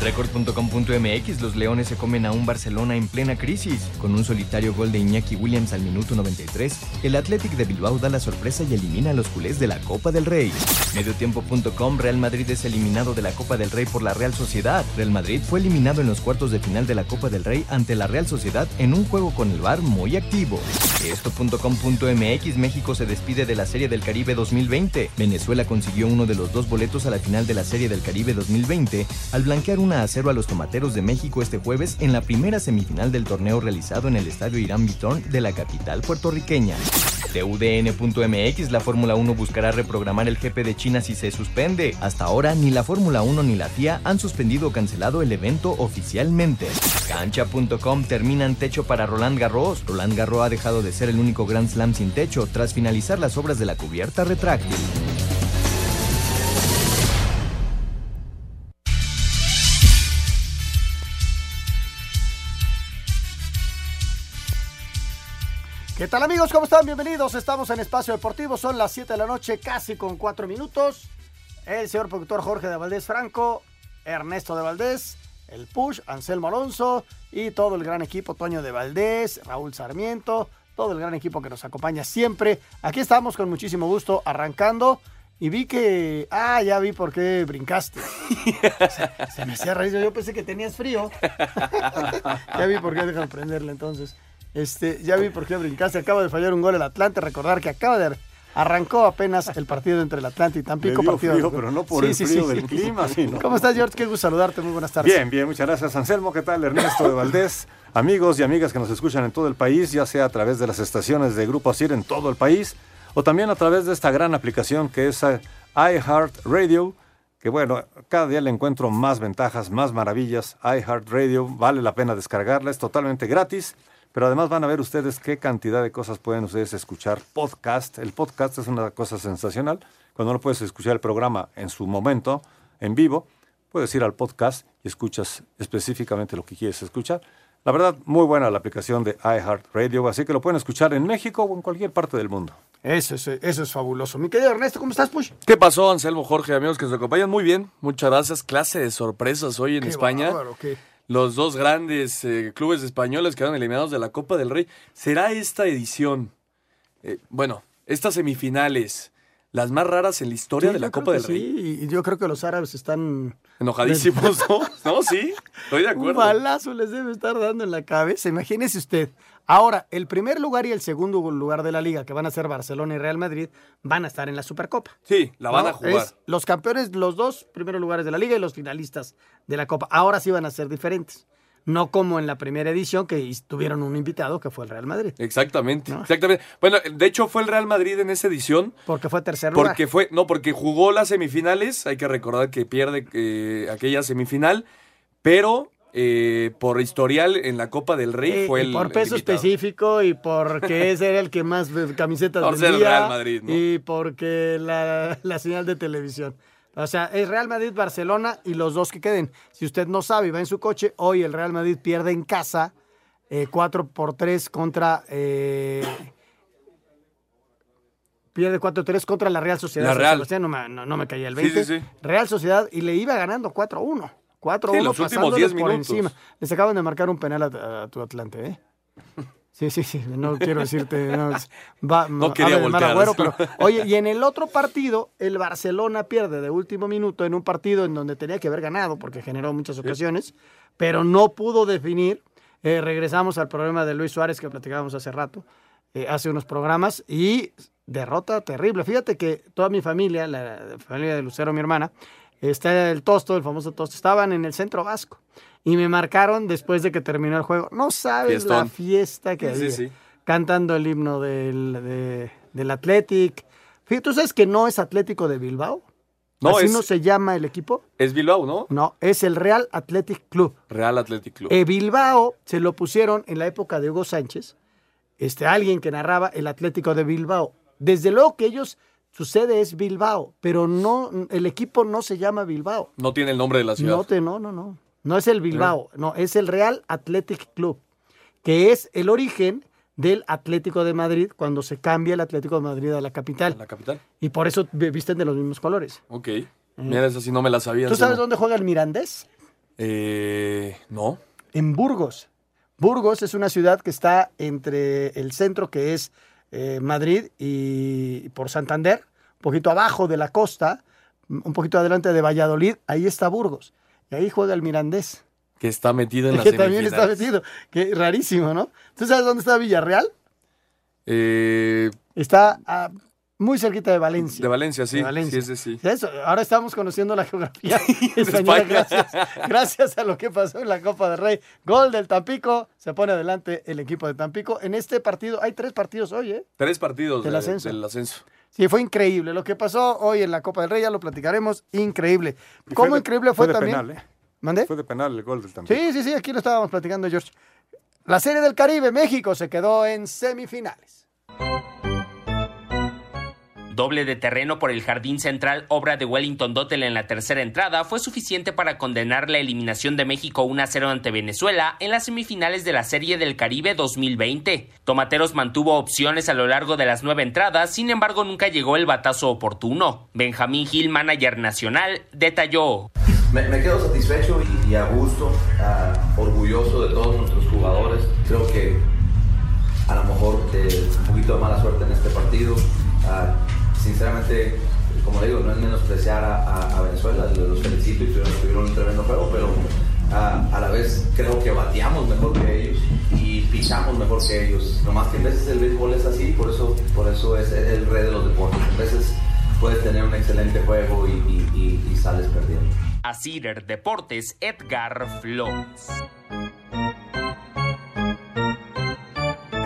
Record.com.mx Los Leones se comen a un Barcelona en plena crisis. Con un solitario gol de Iñaki Williams al minuto 93, el Athletic de Bilbao da la sorpresa y elimina a los culés de la Copa del Rey. Mediotiempo.com Real Madrid es eliminado de la Copa del Rey por la Real Sociedad. Real Madrid fue eliminado en los cuartos de final de la Copa del Rey ante la Real Sociedad en un juego con el VAR muy activo. Esto.com.mx México se despide de la Serie del Caribe 2020. Venezuela consiguió uno de los dos boletos a la final de la Serie del Caribe 2020 al blanquear un a 0 a los Tomateros de México este jueves en la primera semifinal del torneo realizado en el estadio Irán Vitón de la capital puertorriqueña. De UDN.mx, la Fórmula 1 buscará reprogramar el GP de China si se suspende. Hasta ahora, ni la Fórmula 1 ni la FIA han suspendido o cancelado el evento oficialmente. Cancha.com terminan techo para Roland Garros. Roland Garros ha dejado de ser el único Grand Slam sin techo tras finalizar las obras de la cubierta retráctil. ¿Qué tal amigos? ¿Cómo están? Bienvenidos. Estamos en Espacio Deportivo. Son las 7 de la noche, casi con 4 minutos. El señor productor Jorge de Valdés Franco, Ernesto de Valdés, el Push, Anselmo Alonso y todo el gran equipo, Toño de Valdés, Raúl Sarmiento, todo el gran equipo que nos acompaña siempre. Aquí estamos con muchísimo gusto arrancando. Y vi que. Ah, ya vi por qué brincaste. se, se me hacía raíz. Yo pensé que tenías frío. ya vi por qué. Déjame prenderle entonces. Este, ya vi por qué brincaste. Acaba de fallar un gol el Atlante. Recordar que acaba de. Arrancó apenas el partido entre el Atlante y Tampico. Dio partido frío, pero no por el frío del clima, sino- ¿Cómo estás, George? Qué gusto saludarte. Muy buenas tardes. Bien, bien, muchas gracias Anselmo. ¿Qué tal? Ernesto de Valdés. Amigos y amigas que nos escuchan en todo el país, ya sea a través de las estaciones de Grupo Asir en todo el país, o también a través de esta gran aplicación que es iHeartRadio, que bueno, cada día le encuentro más ventajas, más maravillas. iHeartRadio, vale la pena descargarla, es totalmente gratis. Pero además van a ver ustedes qué cantidad de cosas pueden ustedes escuchar. Podcast, el podcast es una cosa sensacional. Cuando no puedes escuchar el programa en su momento, en vivo, puedes ir al podcast y escuchas específicamente lo que quieres escuchar. La verdad, muy buena la aplicación de iHeartRadio, así que lo pueden escuchar en México o en cualquier parte del mundo. Eso, es- eso es fabuloso. Mi querido Ernesto, ¿cómo estás, Push? ¿Qué pasó, Anselmo, Jorge, amigos que nos acompañan? Muy bien, muchas gracias. Clase de sorpresas hoy en Qué España. bárbaro, qué- Los dos grandes eh, clubes españoles quedaron eliminados de la Copa del Rey. ¿Será esta edición, eh, bueno, estas semifinales, las más raras en la historia Sí, de la Copa del Rey? Sí, y yo creo que los árabes están. Enojadísimos, ¿no? No, sí, estoy de Un acuerdo. balazo les debe estar dando en la cabeza. Imagínese usted. Ahora, el primer lugar y el segundo lugar de la liga, que van a ser Barcelona y Real Madrid, van a estar en la Supercopa. Sí, la van ¿no? a jugar. Es los campeones, los dos primeros lugares de la liga y los finalistas de la Copa. Ahora sí van a ser diferentes. No como en la primera edición que tuvieron un invitado que fue el Real Madrid. Exactamente, ¿No? exactamente. Bueno, de hecho fue el Real Madrid en esa edición. Porque fue tercer lugar. Porque fue, no, porque jugó las semifinales, hay que recordar que pierde eh, aquella semifinal, pero eh, por historial en la Copa del Rey Eh, fue y el por peso el específico y porque ese era el que más eh, camisetas Por ser vendía Real Madrid, ¿no? y porque la, la señal de televisión. O sea, es Real Madrid, Barcelona y los dos que queden. Si usted no sabe y va en su coche, hoy el Real Madrid pierde en casa eh, 4 por 3 contra... eh, pierde 4-3 contra la Real Sociedad. La Real. No me, no- no me caía el Sí, 20. sí, sí. Real Sociedad y le iba ganando 4-1. 4-1 Sí, los últimos pasándoles 10 por minutos. encima. Les acaban de marcar un penal a, a tu Atlante, ¿eh? Sí, sí, sí, no quiero decirte, no, va, No quería voltear. agüero, pero, oye, y en el otro partido, el Barcelona pierde de último minuto en un partido en donde tenía que haber ganado porque generó muchas ocasiones, pero no pudo definir. Eh, regresamos al problema de Luis Suárez que platicábamos hace rato, eh, hace unos programas, y derrota terrible. Fíjate que toda mi familia, la familia de Lucero, mi hermana, está el Tosto, el famoso Tosto, estaban en el centro vasco. Y me marcaron después de que terminó el juego. No sabes la fiesta que Sí, había. sí. Cantando el himno del, de- del Athletic. ¿Tú sabes que no es Atlético de Bilbao? No, ¿Así es, no se llama el equipo? es Bilbao, ¿no? No, es el Real Athletic Club. Real Athletic Club. Eh, Bilbao se lo pusieron en la época de Hugo Sánchez, este, alguien que narraba el Atlético de Bilbao. Desde luego que ellos, su sede es Bilbao, pero no, el equipo no se llama Bilbao. no tiene el nombre de la ciudad. No, te, no, no, no. No es el Bilbao, no, es el Real Athletic Club, que es el origen del Atlético de Madrid cuando se cambia el Atlético de Madrid a la capital. La capital. Y por eso vi- visten de los mismos colores. Ok. Mira, esa sí no me la sabía. ¿Tú sabes no. dónde juega el Mirandés? Eh, no. En Burgos. Burgos es una ciudad que está entre el centro que es eh, Madrid y por Santander, un poquito abajo de la costa, un poquito adelante de Valladolid, ahí está Burgos. Y ahí juega el Mirandés, Que está metido en la que también está metido. Qué rarísimo, ¿no? ¿Tú sabes dónde está Villarreal? Eh, Está muy cerquita de Valencia. de Valencia, sí. De Valencia. Sí, sí, sí. Eso, ahora estamos conociendo la geografía española gracias, gracias a lo que pasó en la Copa del Rey. Gol del Tampico, se pone adelante el equipo de Tampico. En este partido, hay tres partidos hoy, ¿eh? Tres partidos Del de- ascenso. del ascenso. Sí, fue increíble. Lo que pasó hoy en la Copa del Rey, ya lo platicaremos, increíble. ¿Cómo de- increíble fue, de también? penal, ¿eh? ¿Mandé? Fue de penal el gol del Tampico. Sí, sí, sí, aquí lo estábamos platicando, George. La Serie del Caribe, México, se quedó en semifinales. Doble de terreno por el jardín central, obra de Wellington Dottel en la tercera entrada, fue suficiente para condenar la eliminación de México 1-0 ante Venezuela en las semifinales de la Serie del Caribe 2020. Tomateros mantuvo opciones a lo largo de las nueve entradas, sin embargo nunca llegó el batazo oportuno. Benjamín Gil, manager nacional, detalló. Me, quedo satisfecho y, y a gusto, ah, orgulloso de todos nuestros jugadores. Creo que a lo mejor eh, un poquito de mala suerte en este partido. Ah, sinceramente, como digo, no es menospreciar a, a- a Venezuela, los felicito y tuvieron, tuvieron un tremendo juego, pero ah, a la vez creo que bateamos mejor que ellos y pisamos mejor que ellos. Nomás que en veces el béisbol es así, por eso, por eso es el rey de los deportes. A veces puedes tener un excelente juego y, y- y- y sales perdiendo. A Cider Deportes, Edgar Flores.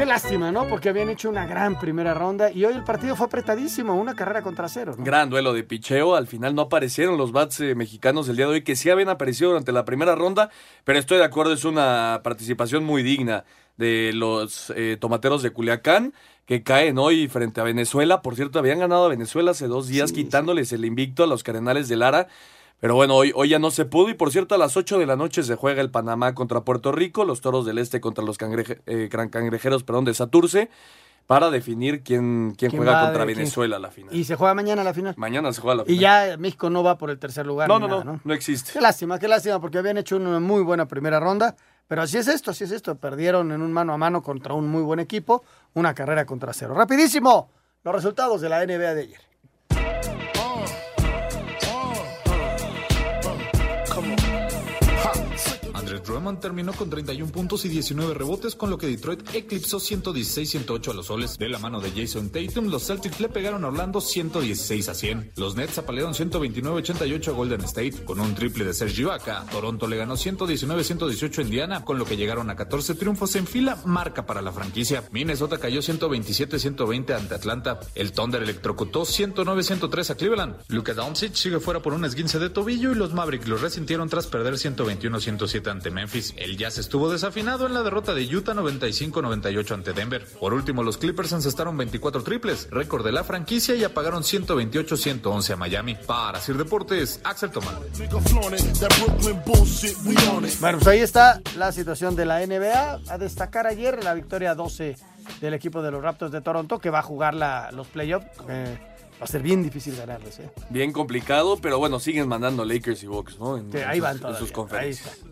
Qué lástima, ¿no? Porque habían hecho una gran primera ronda y hoy el partido fue apretadísimo, una carrera contra cero. ¿no? Gran duelo de picheo. Al final no aparecieron los bats eh, mexicanos el día de hoy, que sí habían aparecido durante la primera ronda, pero estoy de acuerdo, es una participación muy digna de los eh, tomateros de Culiacán, que caen hoy frente a Venezuela. Por cierto, habían ganado a Venezuela hace dos días, quitándoles el invicto a los Cardenales de Lara. Pero bueno, hoy, hoy ya no se pudo y por cierto a las 8 de la noche se juega el Panamá contra Puerto Rico, los Toros del Este contra los cangreje- eh, cangrejeros perdón, de Saturce para definir quién, quién, ¿Quién juega va contra? Venezuela a la final. Y se juega mañana la final. Mañana se juega la final. Y ya México no va por el tercer lugar. No, no, nada, no, no existe. Qué lástima, qué lástima, porque habían hecho una muy buena primera ronda. Pero así es esto, así es esto. Perdieron en un mano a mano contra un muy buen equipo, una carrera contra cero. Rapidísimo, los resultados de la NBA de ayer. Terminó con 31 puntos y 19 rebotes, con lo que Detroit eclipsó 116-108 a los soles. De la mano de Jason Tatum, los Celtics le pegaron a Orlando 116 a 100. Los Nets apalearon 129-88 a Golden State con un triple de Serge Ibaka. Toronto le ganó 119-118 a Indiana, con lo que llegaron a 14 triunfos en fila, marca para la franquicia. Minnesota cayó 127-120 ante Atlanta. El Thunder electrocutó 109-103 a Cleveland. Luka Doncic sigue fuera por un esguince de tobillo y los Mavericks lo resintieron tras perder 121-107 ante Memphis. El Jazz estuvo desafinado en la derrota de Utah 95-98 ante Denver. Por último, los Clippers encestaron 24 triples, récord de la franquicia y apagaron 128-111 a Miami. Para Sir Deportes, Axel Tomás. Bueno, pues ahí está la situación de la NBA. A destacar ayer la victoria 12 del equipo de los Raptors de Toronto, que va a jugar la- los playoffs. eh, Va a ser bien difícil ganarles, ¿eh? Bien complicado, pero bueno, siguen mandando Lakers y Bucks, ¿no? En, Sí, en ahí van en todavía. sus Ahí conferencias. está.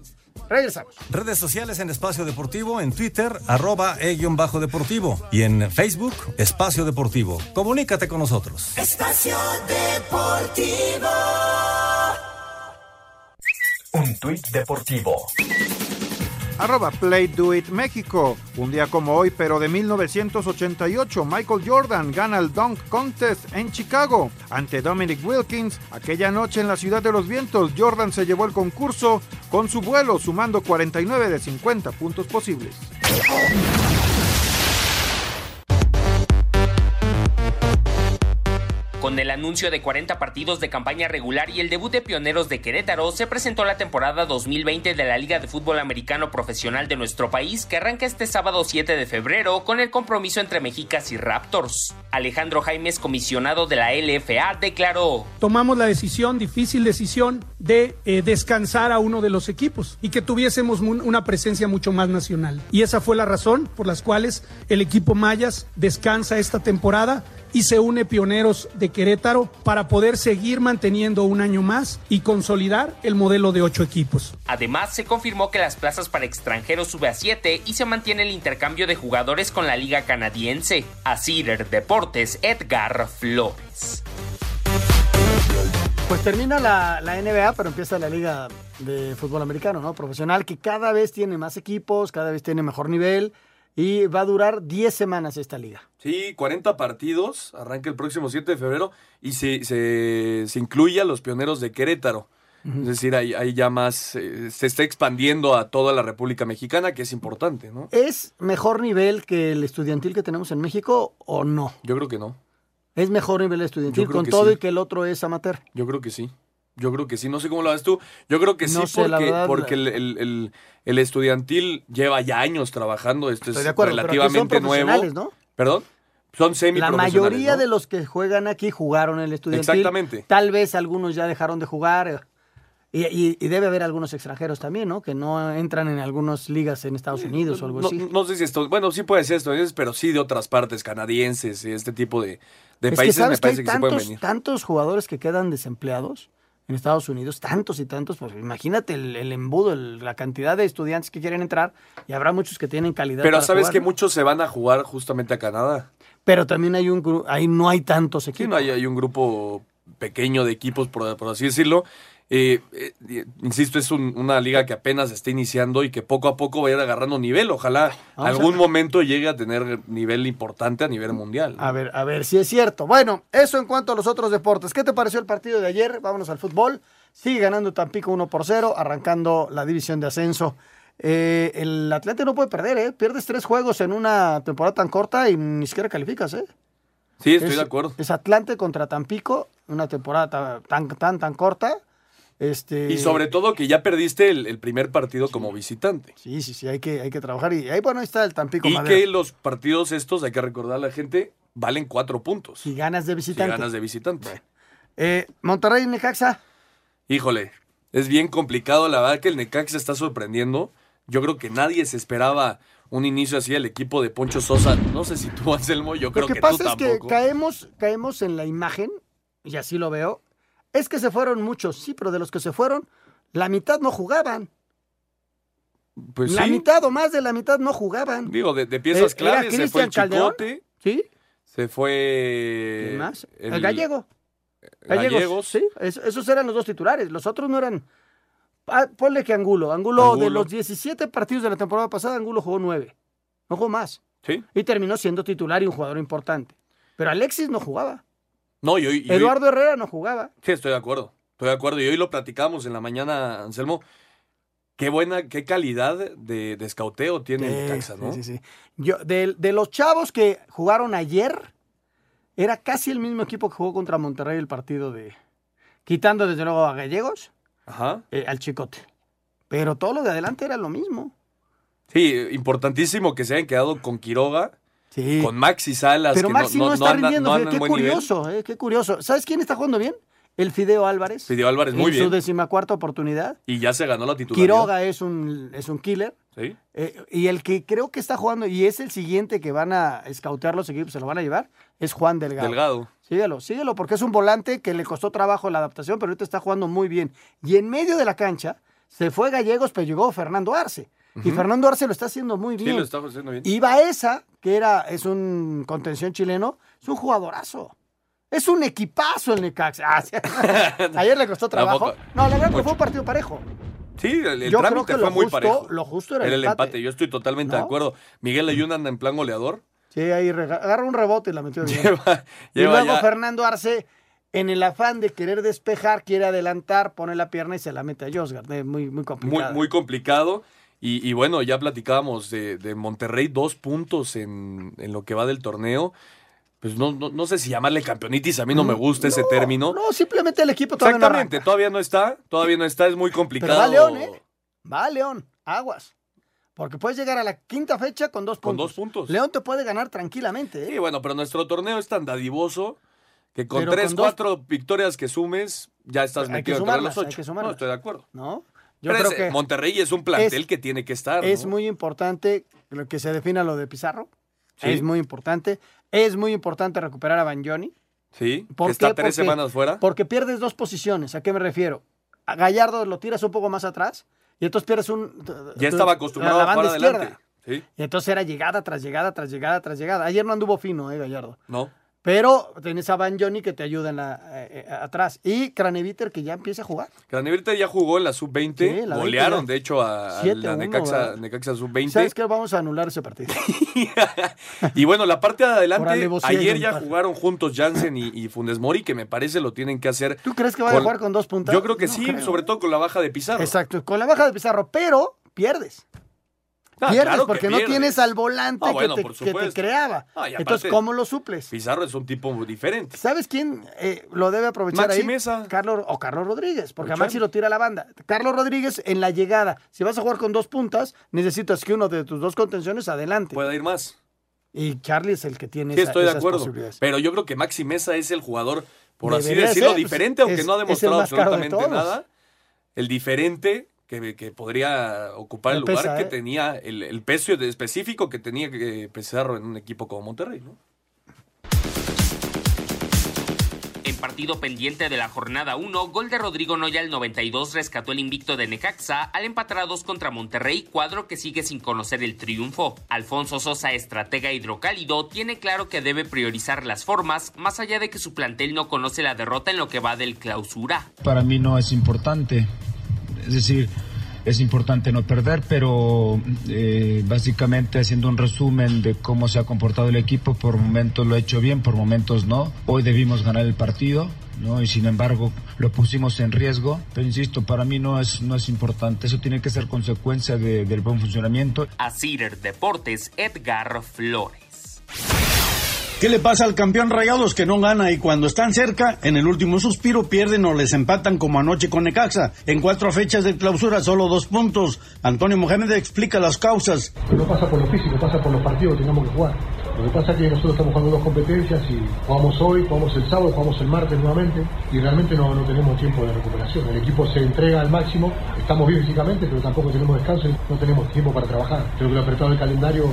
Regresamos. Redes sociales en Espacio Deportivo, en Twitter, arroba e-bajo deportivo y en Facebook, Espacio Deportivo. Comunícate con nosotros. Espacio Deportivo. Un tuit deportivo. Arroba Play Do It México. Un día como hoy, pero de 1988, Michael Jordan gana el Dunk Contest en Chicago ante Dominic Wilkins. Aquella noche en la Ciudad de los Vientos, Jordan se llevó el concurso con su vuelo, sumando 49 de 50 puntos posibles. Con el anuncio de 40 partidos de campaña regular y el debut de Pioneros de Querétaro, se presentó la temporada 2020 de la Liga de Fútbol Americano Profesional de nuestro país, que arranca este sábado 7 de febrero con el compromiso entre Mexicas y Raptors. Alejandro Jaimes, comisionado de la LFA, declaró: tomamos la decisión, difícil decisión, de eh, descansar a uno de los equipos y que tuviésemos un- una presencia mucho más nacional. Y esa fue la razón por las cuales el equipo Mayas descansa esta temporada y se une Pioneros de Querétaro para poder seguir manteniendo un año más y consolidar el modelo de ocho equipos. Además, se confirmó que las plazas para extranjeros sube a 7 y se mantiene el intercambio de jugadores con la Liga Canadiense. A Cider Deportes, Edgar Flores. Pues termina la, la NBA, pero empieza la liga de fútbol americano, ¿no? Profesional, que cada vez tiene más equipos, cada vez tiene mejor nivel y va a durar 10 semanas esta liga. Sí, 40 partidos, arranca el próximo 7 de febrero y se, se, se incluye a los pioneros de Querétaro. Es decir, hay, hay ya más, eh, se está expandiendo a toda la República Mexicana, que es importante, ¿no? ¿Es mejor nivel que el estudiantil que tenemos en México o no? Yo creo que no. ¿Es mejor nivel estudiantil con todo sí. y que el otro es amateur? Yo creo que sí. Yo creo que sí. No sé cómo lo ves tú. Yo creo que No sí, sé, porque, verdad, porque el, el- el- el estudiantil lleva ya años trabajando. Esto es acuerdo, relativamente son nuevo. ¿no? ¿Perdón? Son La mayoría ¿no? de los que juegan aquí jugaron en el estudiantil. Exactamente. Tal vez algunos ya dejaron de jugar. eh, Y, y- y debe haber algunos extranjeros también, ¿no? Que no entran en algunas ligas en Estados Unidos o algo No, así. no sé si esto, bueno, sí puede ser estadounidenses, pero sí de otras partes, canadienses y este tipo de, de es que países me sabes que hay parece que, se pueden venir. tantos jugadores que quedan desempleados en Estados Unidos, tantos y tantos, pues imagínate el, el embudo, el- la cantidad de estudiantes que quieren entrar y habrá muchos que tienen calidad. Pero para sabes jugar, que ¿no? muchos se van a jugar justamente a Canadá. Pero también hay un ahí no hay tantos Sí, equipos. no, hay, hay un grupo pequeño de equipos, por, por así decirlo. Eh, eh, insisto, es un- una liga que apenas está iniciando y que poco a poco va a ir agarrando nivel. Ojalá Vamos algún a- momento llegue a tener nivel importante a nivel mundial. A ver, a ver si es cierto. Bueno, eso en cuanto a los otros deportes. ¿Qué te pareció el partido de ayer? Vámonos al fútbol. Sigue ganando Tampico 1 por 0, arrancando la división de ascenso. Eh, el Atlante no puede perder, ¿eh? Pierdes tres juegos en una temporada tan corta y ni siquiera calificas, ¿eh? Sí, estoy es, de acuerdo. Es Atlante contra Tampico, una temporada ta- tan, tan, tan corta. Este... Y sobre todo que ya perdiste el, el primer partido como visitante. Sí, sí, sí, hay que, hay que trabajar. Y ahí, bueno, ahí está el Tampico Y Madero. que los partidos estos, hay que recordar a la gente, valen cuatro puntos. Si ganas de Si visitante. ganas de visitante. Eh, Monterrey y Necaxa. Híjole, es bien complicado. La verdad que el Necaxa está sorprendiendo. Yo creo que nadie se esperaba un inicio así al equipo de Poncho Sosa. No sé si tú, Anselmo, yo creo Lo que, que, pasa es que caemos, caemos en la imagen, y así lo veo, es que se fueron muchos, sí, pero de los que se fueron, la mitad no jugaban. Pues la sí, mitad o más de la mitad no jugaban. digo, de, de piezas Eh, claves se fue el Calderón, Chicote, ¿Sí? se fue... ¿Quién más? El, gallego. Gallegos. Gallegos. Sí, es- esos eran los dos titulares. Los otros no eran. Ah, ponle que Angulo. Angulo. de Angulo. los 17 partidos de la temporada pasada, Angulo jugó 9. No jugó más. Sí. Y terminó siendo titular y un jugador importante. Pero Alexis no jugaba. No, y hoy- y hoy- Eduardo Herrera no jugaba. Sí, estoy de acuerdo. Estoy de acuerdo. Y hoy lo platicamos en la mañana, Anselmo. Qué buena, qué calidad de, de escauteo tiene el Sí, Necaxa, ¿no? sí, sí, sí. Yo, de, de los chavos que jugaron ayer, era casi el mismo equipo que jugó contra Monterrey el partido de. Quitando desde luego a Gallegos, Ajá. eh, al Chicote. Pero todo lo de adelante era lo mismo. Sí, importantísimo que se hayan quedado con Quiroga, Sí. con Maxi Salas. Pero que Maxi no, está anda- rindiendo. no fíjate, anda en qué curioso, eh, qué curioso. ¿Sabes quién está jugando bien? El Fideo Álvarez. Fideo Álvarez, muy en su bien. decimacuarta oportunidad. Y ya se ganó la titularidad. Quiroga es un, es un killer. Sí. Eh, y el que creo que está jugando, y es el siguiente que van a escautear los equipos, se lo van a llevar, es Juan Delgado. Delgado. Síguelo, síguelo, porque es un volante que le costó trabajo la adaptación, pero ahorita está jugando muy bien. Y en medio de la cancha se fue Gallegos, pero llegó Fernando Arce. Y. Fernando Arce lo está haciendo muy Sí, bien. lo está haciendo bien. Y Baeza, que era, es un contención chileno, es un jugadorazo. Es un equipazo el Necaxa. Ah, sí. Ayer le costó trabajo. No, la verdad que fue un partido parejo. Sí, el, el Yo creo trámite que fue lo muy justo- parejo. lo justo era el el empate. empate. Yo estoy totalmente de acuerdo. Miguel Ayun anda en plan goleador. Sí, ahí agarra un rebote y la metió bien. Lleva, y luego ya- Fernando Arce, en el afán de querer despejar, quiere adelantar, pone la pierna y se la mete a Josgar. Eh, Muy, muy muy, complicado. muy complicado. Y, y bueno, ya platicábamos de, de Monterrey, dos puntos en, en lo que va del torneo. Pues no, no, no sé si llamarle campeonitis, a mí no me gusta ese término. No, simplemente el equipo todavía no Exactamente, arranca. todavía no está, todavía no está, es muy Pero complicado. va León, ¿eh? Va León, aguas. Porque puedes llegar a la quinta fecha con dos puntos. Con dos puntos. León te puede ganar tranquilamente, ¿eh? Sí, bueno, pero nuestro torneo es tan dadivoso que con Pero tres, con dos- cuatro victorias que sumes, ya estás metido entre los hay ocho. que sumarlas. No, estoy de acuerdo. ¿No? Yo Pero creo es- que Monterrey es un plantel es- que tiene que estar. es ¿no? muy importante lo que se defina lo de Pizarro. Sí. Es muy importante. Es muy importante recuperar a Banjoni. Sí, ¿Por que está qué? tres Porque- semanas fuera. Porque pierdes dos posiciones. ¿A qué me refiero? A Gallardo lo tiras un poco más atrás y entonces pierdes un... Ya estaba acostumbrado la a banda jugar izquierda. adelante. Sí, Y entonces era llegada tras llegada, tras llegada, tras llegada. Ayer no anduvo fino, eh, Gallardo. no. Pero tenés a Banjoni que te ayuda en la, eh, eh, atrás. Y Craneviter que ya empieza a jugar. Craneviter ya jugó en la sub-20. Sí, la 20 golearon, de hecho, a, a 7-1, la Necaxa. Necaxa sub-20. ¿Sabes qué? Vamos a anular ese partido. Y bueno, la parte de adelante, ayer ya jugaron juntos Jansen y, y Funes Mori, que me parece lo tienen que hacer. ¿Tú crees que van a jugar con dos puntas? Yo creo que No sí, creo. sobre todo con la baja de Pizarro. Exacto, con la baja de Pizarro, pero pierdes. Ah, pierdes claro que porque no tienes al volante Ah, bueno, que, te, que te supuesto. creaba. Ah, Entonces, ¿cómo lo suples? Pizarro es un tipo muy diferente. ¿Sabes quién eh, lo debe aprovechar Maxi ahí? Mesa. Carlos o Carlos Rodríguez, porque a. Maxi lo tira a la banda. Carlos Rodríguez en la llegada. Si vas a jugar con dos puntas, necesitas que uno de tus dos contenciones adelante. Puede ir más. Y Charlie es el que tiene Sí, esa- estoy de esas acuerdo. Pero yo creo que Maxi Mesa es el jugador, por así decirlo, ser, pues, diferente, aunque es- no ha demostrado absolutamente nada. El diferente que, que podría ocupar el lugar pesa, que ¿eh? tenía, el, el peso específico que tenía que Pizarro en un equipo como Monterrey, ¿no? En partido pendiente de la jornada 1, gol de Rodrigo Noya al 92 rescató el invicto de Necaxa al empatar a dos contra Monterrey, cuadro que sigue sin conocer el triunfo. Alfonso Sosa, estratega hidrocálido, tiene claro que debe priorizar las formas, más allá de que su plantel no conoce la derrota en lo que va del clausura. para mí no es importante. Es decir, es importante no perder, pero eh, básicamente haciendo un resumen de cómo se ha comportado el equipo, por momentos lo ha hecho bien, por momentos no. Hoy debimos ganar el partido. ¿no? y sin embargo lo pusimos en riesgo, pero insisto, para mí no es, no es importante, eso tiene que ser consecuencia de- del buen funcionamiento. A Cider Deportes, Edgar Flores. ¿Qué le pasa al campeón Rayados que no gana y cuando están cerca, en el último suspiro pierden o les empatan como anoche con Necaxa? En cuatro fechas de clausura, solo dos puntos. Antonio Mohamed explica las causas. No pasa por lo físico, pasa por los partidos que tengamos que jugar. Lo que pasa es que nosotros estamos jugando dos competencias y jugamos hoy, jugamos el sábado, jugamos el martes nuevamente y realmente no, no tenemos tiempo de recuperación. El equipo se entrega al máximo, estamos bien físicamente, pero tampoco tenemos descanso y no tenemos tiempo para trabajar. Creo que lo apretado del calendario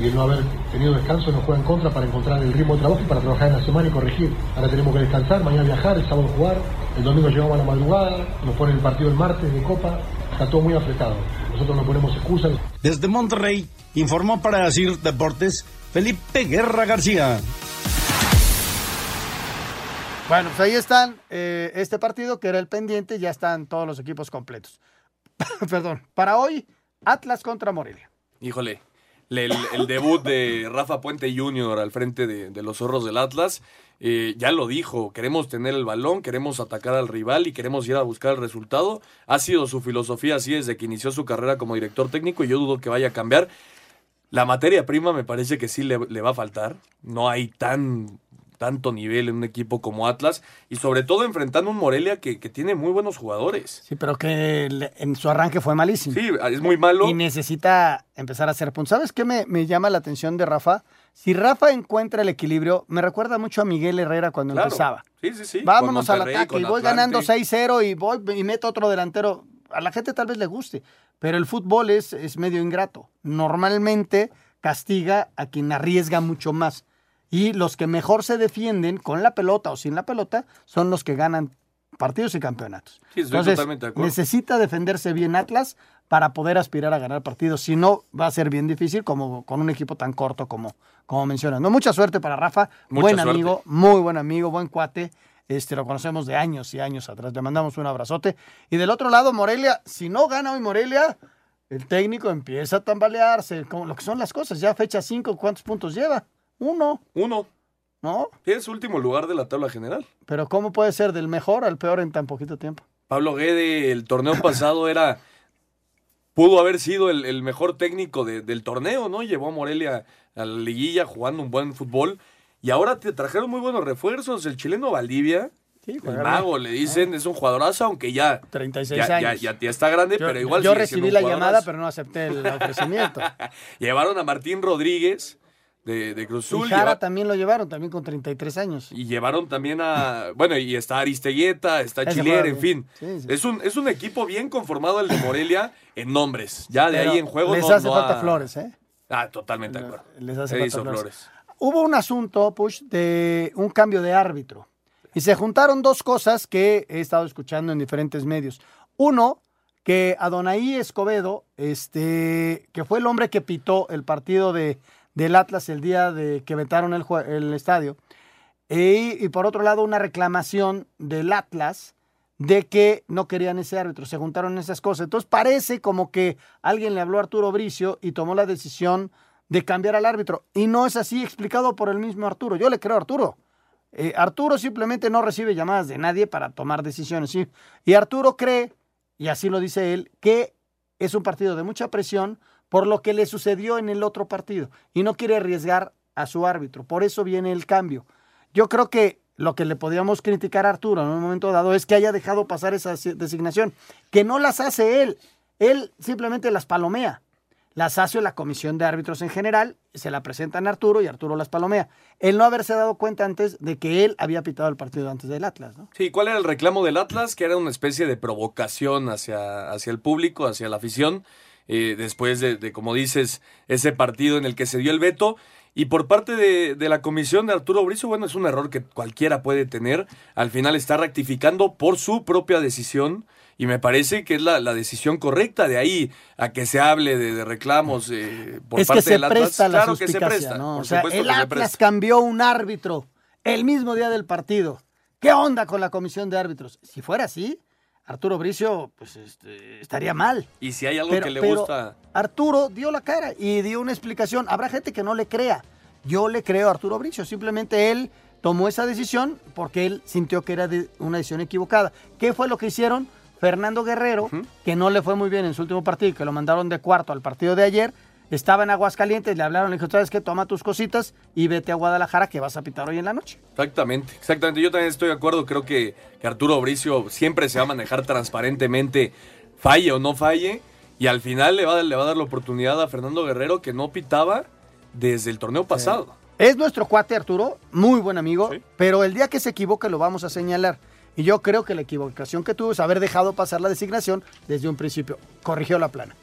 y el no haber tenido descanso nos juega en contra para encontrar el ritmo de trabajo y para trabajar en la semana y corregir. Ahora tenemos que descansar, mañana viajar, el sábado jugar, el domingo llegamos a la madrugada, nos ponen el partido el martes de Copa, está todo muy apretado. Nosotros no ponemos excusas. Desde Monterrey, informó para decir Deportes Felipe Guerra García. Bueno, pues ahí están. eh, este partido que era el pendiente, ya están todos los equipos completos. Perdón. Para hoy, Atlas contra Morelia. Híjole, le- el, el debut de Rafa Puente Jr. al frente de, de los zorros del Atlas, eh, ya lo dijo, queremos tener el balón, queremos atacar al rival y queremos ir a buscar el resultado. Ha sido su filosofía así desde que inició su carrera como director técnico y yo dudo que vaya a cambiar. La materia prima me parece que sí le, le va a faltar. No hay tan tanto nivel en un equipo como Atlas y sobre todo enfrentando un Morelia que, que tiene muy buenos jugadores. Sí, pero que le- en su arranque fue malísimo. Sí, es muy malo. Y necesita empezar a hacer puntos. ¿Sabes qué me, me llama la atención de Rafa? Si Rafa encuentra el equilibrio, me recuerda mucho a Miguel Herrera cuando Claro. empezaba. Sí, sí, sí. Vámonos al ataque y voy Atlante. ganando 6-0 y voy y meto otro delantero. A la gente tal vez le guste, pero el fútbol es, es medio ingrato. Normalmente castiga a quien arriesga mucho más. Y los que mejor se defienden con la pelota o sin la pelota son los que ganan partidos y campeonatos. Sí, estoy totalmente de acuerdo. necesita defenderse bien Atlas para poder aspirar a ganar partidos. Si no, va a ser bien difícil como con un equipo tan corto como, como mencionas. No, mucha suerte para Rafa. Mucha buen suerte. amigo, muy buen amigo, buen cuate. Este, lo conocemos de años y años atrás. Le mandamos un abrazote. Y del otro lado, Morelia, si no gana hoy Morelia, el técnico empieza a tambalearse, como lo que son las cosas. Ya fecha 5, ¿cuántos puntos lleva? Uno. Uno. ¿No? Es último lugar de la tabla general. Pero ¿cómo puede ser del mejor al peor en tan poquito tiempo? Pablo Guede, el torneo pasado era. Pudo haber sido el, el mejor técnico de- del torneo, ¿no? Llevó a Morelia a la liguilla jugando un buen fútbol. Y ahora te trajeron muy buenos refuerzos. El chileno Valdivia, el juega mago, le dicen, es un jugadorazo, aunque ya. 36 ya, años. ya- ya está grande, Yo, pero igual yo recibí la jugadorazo. llamada, pero no acepté el ofrecimiento. Llevaron a Martín Rodríguez de, de Cruz Y. Jara lleva- también lo llevaron, también con 33 años. Y llevaron también a. Bueno, y está Aristeguieta, está Ese en fin. Sí, sí. Es, un, es un equipo bien conformado el de Morelia en nombres. Ya de Pero ahí en juego les no- hace no falta ha- Flores, ¿eh? Ah, totalmente de acuerdo. Les hace falta Flores. Flores. Hubo un asunto, Push, de un cambio de árbitro. Y se juntaron dos cosas que he estado escuchando en diferentes medios. Uno, que Adonai Escobedo, este, que fue el hombre que pitó el partido de, del Atlas el día de que vetaron el, el estadio. Y, y por otro lado, una reclamación del Atlas de que no querían ese árbitro. Se juntaron esas cosas. Entonces parece como que alguien le habló a Arturo Bricio y tomó la decisión de cambiar al árbitro. Y no es así explicado por el mismo Arturo. Yo le creo a Arturo. Eh, Arturo simplemente no recibe llamadas de nadie para tomar decisiones. ¿sí? Y Arturo cree, y así lo dice él, que es un partido de mucha presión por lo que le sucedió en el otro partido. Y no quiere arriesgar a su árbitro. Por eso viene el cambio. Yo creo que lo que le podíamos criticar a Arturo en un momento dado es que haya dejado pasar esa si- designación, que no las hace él. Él simplemente las palomea. Las hace la comisión de árbitros en general, se la presentan a Arturo y Arturo las palomea. El no haberse dado cuenta antes de que él había pitado el partido antes del Atlas, ¿no? Sí, ¿cuál era el reclamo del Atlas? Que era una especie de provocación hacia, hacia el público, hacia la afición, eh, después de, de, como dices, ese partido en el que se dio el veto. Y por parte de, de la comisión de Arturo Brizo, bueno, es un error que cualquiera puede tener. Al final está rectificando por su propia decisión. Y me parece que es la, la decisión correcta. De ahí a que se hable de, de reclamos eh, por es parte que se del Atlas. presta la claro que se presta. ¿no? Por O sea, supuesto el que se Atlas presta. cambió un árbitro el mismo día del partido. ¿Qué onda con la comisión de árbitros? Si fuera así, Arturo Bricio pues, este, estaría mal. Y si hay algo Pero- que le pero gusta. Arturo dio la cara y dio una explicación. Habrá gente que no le crea. Yo le creo a Arturo Bricio. Simplemente él tomó esa decisión porque él sintió que era de- una decisión equivocada. ¿Qué fue lo que hicieron? Fernando Guerrero, que no le fue muy bien en su último partido, que lo mandaron de cuarto al partido de ayer, estaba en Aguascalientes, le hablaron, le dijo, ¿sabes qué? Toma tus cositas y vete a Guadalajara que vas a pitar hoy en la noche. Exactamente, exactamente. Yo también estoy de acuerdo. Creo que, que Arturo Bricio siempre se va a manejar transparentemente, falle o no falle. Y al final le va, le va a dar la oportunidad a Fernando Guerrero que no pitaba desde el torneo pasado. Es nuestro cuate Arturo, muy buen amigo, pero el día que se equivoque lo vamos a señalar. Y yo creo que la equivocación que tuvo es haber dejado pasar la designación desde un principio. Corrigió la plana.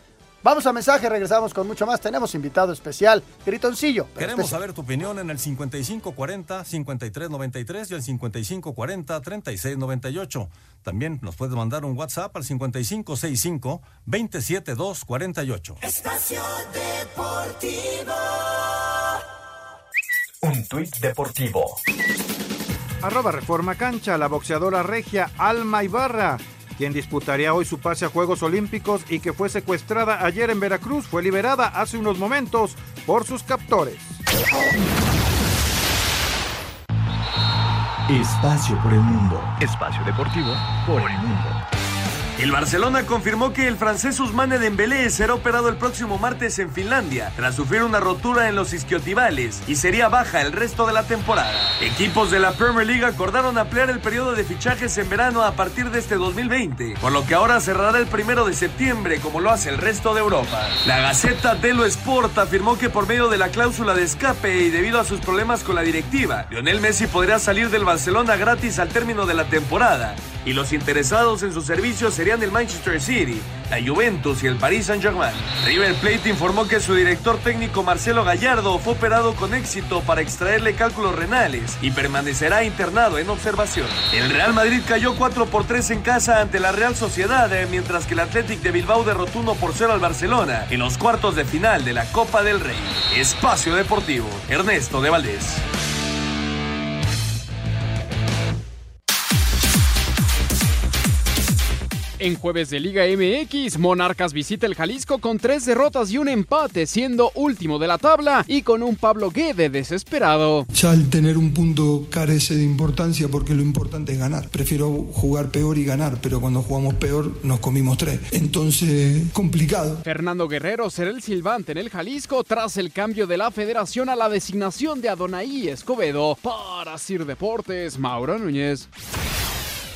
Vamos a mensaje, regresamos con mucho más. Tenemos invitado especial, Gritoncillo. Queremos especial. saber tu opinión en el 5540-5393 y el 5540-3698. También nos puedes mandar un WhatsApp al 5565-27248. Espacio Deportivo. Un tuit deportivo. Arroba Reforma Cancha, la boxeadora regia Alma Ibarra, quien disputaría hoy su pase a Juegos Olímpicos y que fue secuestrada ayer en Veracruz, fue liberada hace unos momentos por sus captores. Espacio por el mundo. Espacio deportivo por el mundo. El Barcelona confirmó que el francés Ousmane Dembélé será operado el próximo martes en Finlandia tras sufrir una rotura en los isquiotibales y sería baja el resto de la temporada. Equipos de la Premier League acordaron ampliar el periodo de fichajes en verano a partir de este 2020, por lo que ahora cerrará el primero de septiembre como lo hace el resto de Europa. La Gaceta dello Sport afirmó que por medio de la cláusula de escape y debido a sus problemas con la directiva, Lionel Messi podría salir del Barcelona gratis al término de la temporada y los interesados en sus servicios serían el Manchester City, la Juventus y el Paris Saint-Germain. River Plate informó que su director técnico Marcelo Gallardo fue operado con éxito para extraerle cálculos renales y permanecerá internado en observación. El Real Madrid cayó 4 por 3 en casa ante la Real Sociedad, eh, mientras que el Athletic de Bilbao derrotó 1 por 0 al Barcelona en los cuartos de final de la Copa del Rey. Espacio Deportivo, Ernesto de Valdés. En jueves de Liga MX, Monarcas visita el Jalisco con tres derrotas y un empate, siendo último de la tabla y con un Pablo Guede desesperado. Ya el tener un punto carece de importancia porque lo importante es ganar. Prefiero jugar peor y ganar, pero cuando jugamos peor nos comimos tres. Entonces, complicado. Fernando Guerrero será el silbante en el Jalisco tras el cambio de la federación a la designación de Adonai Escobedo. Para Sir Deportes, Mauro Núñez.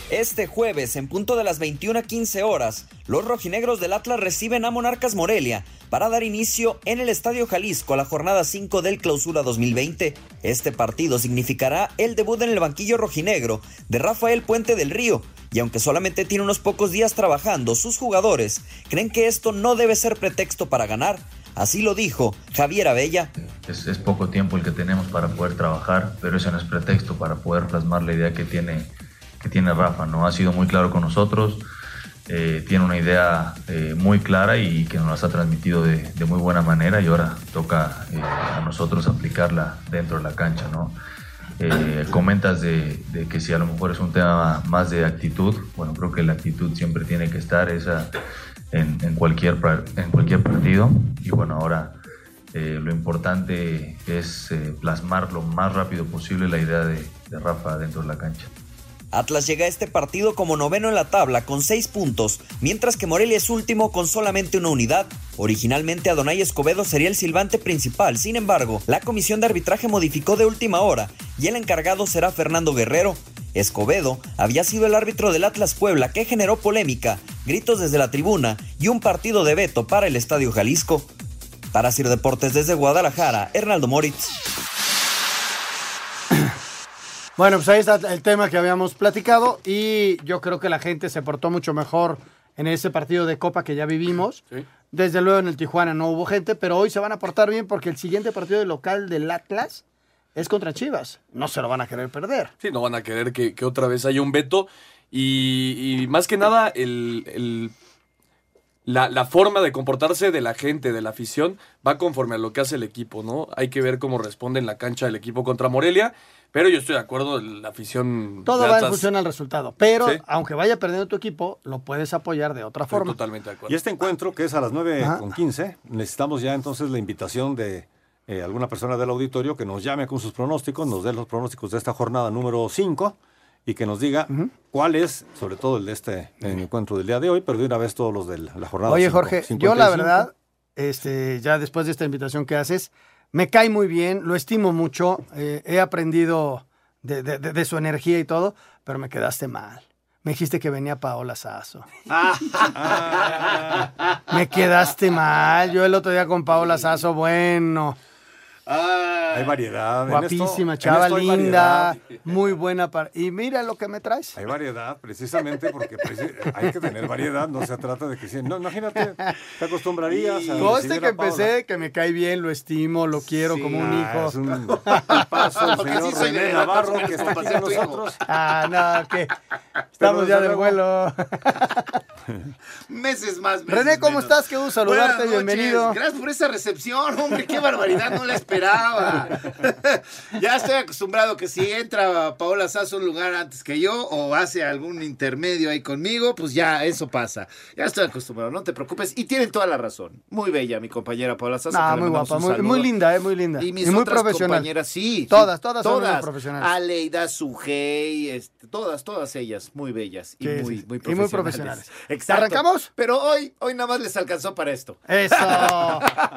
Este jueves, en punto de las 21:15 horas, los rojinegros del Atlas reciben a Monarcas Morelia para dar inicio en el Estadio Jalisco a la jornada 5 del Clausura 2020. Este partido significará el debut en el banquillo rojinegro de Rafael Puente del Río, y aunque solamente tiene unos pocos días trabajando, sus jugadores creen que esto no debe ser pretexto para ganar. Así lo dijo Javier Abella. Es, es poco tiempo el que tenemos para poder trabajar, pero ese no es pretexto para poder plasmar la idea que tiene que tiene Rafa, ¿no? Ha sido muy claro con nosotros, eh, tiene una idea eh, muy clara y que nos la ha transmitido de, muy buena manera y ahora toca eh, a nosotros aplicarla dentro de la cancha, ¿no? comentas de, que si a lo mejor es un tema más de actitud, bueno, creo que la actitud siempre tiene que estar esa en, cualquier, en cualquier partido y bueno, ahora lo importante es plasmar lo más rápido posible la idea de, de Rafa dentro de la cancha. Atlas llega a este partido como noveno en la tabla con seis puntos, mientras que Morelia es último con solamente una unidad. Originalmente Adonai Escobedo sería el silbante principal, sin embargo, la comisión de arbitraje modificó de última hora y el encargado será Fernando Guerrero. Escobedo había sido el árbitro del Atlas Puebla que generó polémica, gritos desde la tribuna y un partido de veto para el Estadio Jalisco. Para Sir Deportes desde Guadalajara, Hernaldo Moritz. Bueno, pues ahí está el tema que habíamos platicado y yo creo que la gente se portó mucho mejor en ese partido de Copa que ya vivimos. Sí. Desde luego en el Tijuana no hubo gente, pero hoy se van a portar bien porque el siguiente partido de local del Atlas es contra Chivas. No se lo van a querer perder. Sí, no van a querer que, que otra vez haya un veto y, y más que nada el, el la, la, forma de comportarse de la gente, de la afición, va conforme a lo que hace el equipo, ¿no? Hay que ver cómo responde en la cancha el equipo contra Morelia, pero yo estoy de acuerdo, la afición... Todo va en función al resultado, pero ¿Sí? aunque vaya perdiendo tu equipo, lo puedes apoyar de otra estoy forma. Totalmente de acuerdo. Y este encuentro, que es a las 9 con 15, necesitamos ya entonces la invitación de eh, alguna persona del auditorio que nos llame con sus pronósticos, nos dé los pronósticos de esta jornada número 5 y que nos diga uh -huh. cuál es, sobre todo el de este el encuentro del día de hoy, pero de una vez todos los de la jornada. Oye, cinco, Jorge, 55. yo la verdad, este, ya después de esta invitación que haces, me cae muy bien, lo estimo mucho, eh, he aprendido de, de, de, de, su energía y todo, pero me quedaste mal. Me dijiste que venía Paola Sazo. me quedaste mal. Yo el otro día con Paola Sazo, bueno. Hay variedad. Guapísima, esto, chava linda, muy buena. Para... Y mira lo que me traes. Hay variedad, precisamente porque preci hay que tener variedad. No se trata de que si. No, imagínate, te acostumbrarías a. Coste que empecé, que me cae bien, lo estimo, lo quiero sí, como un hijo. Es un paso, el señor sí René Navarro, que está aquí con nosotros. Ah, no, que estamos ya de vuelo. meses más. Meses René, ¿cómo menos. estás? Qué gusto saludarte, bienvenido. Gracias por esa recepción, hombre, qué barbaridad, no la esperaba. ya estoy acostumbrado que si entra Paola Sazo un lugar antes que yo o hace algún intermedio ahí conmigo, pues ya eso pasa. Ya estoy acostumbrado, no te preocupes. Y tienen toda la razón. Muy bella mi compañera Paola Sazo. No, muy guapa, muy, muy, linda, eh, muy linda. Y mis y muy otras profesional. compañeras, sí. Todas, todas, todas son muy profesionales. Aleida, Sujei, este, todas, todas ellas muy bellas y, Sí, muy, sí, muy y muy profesionales. Exacto. ¿Arrancamos? Pero hoy, hoy nada más les alcanzó para esto. Eso.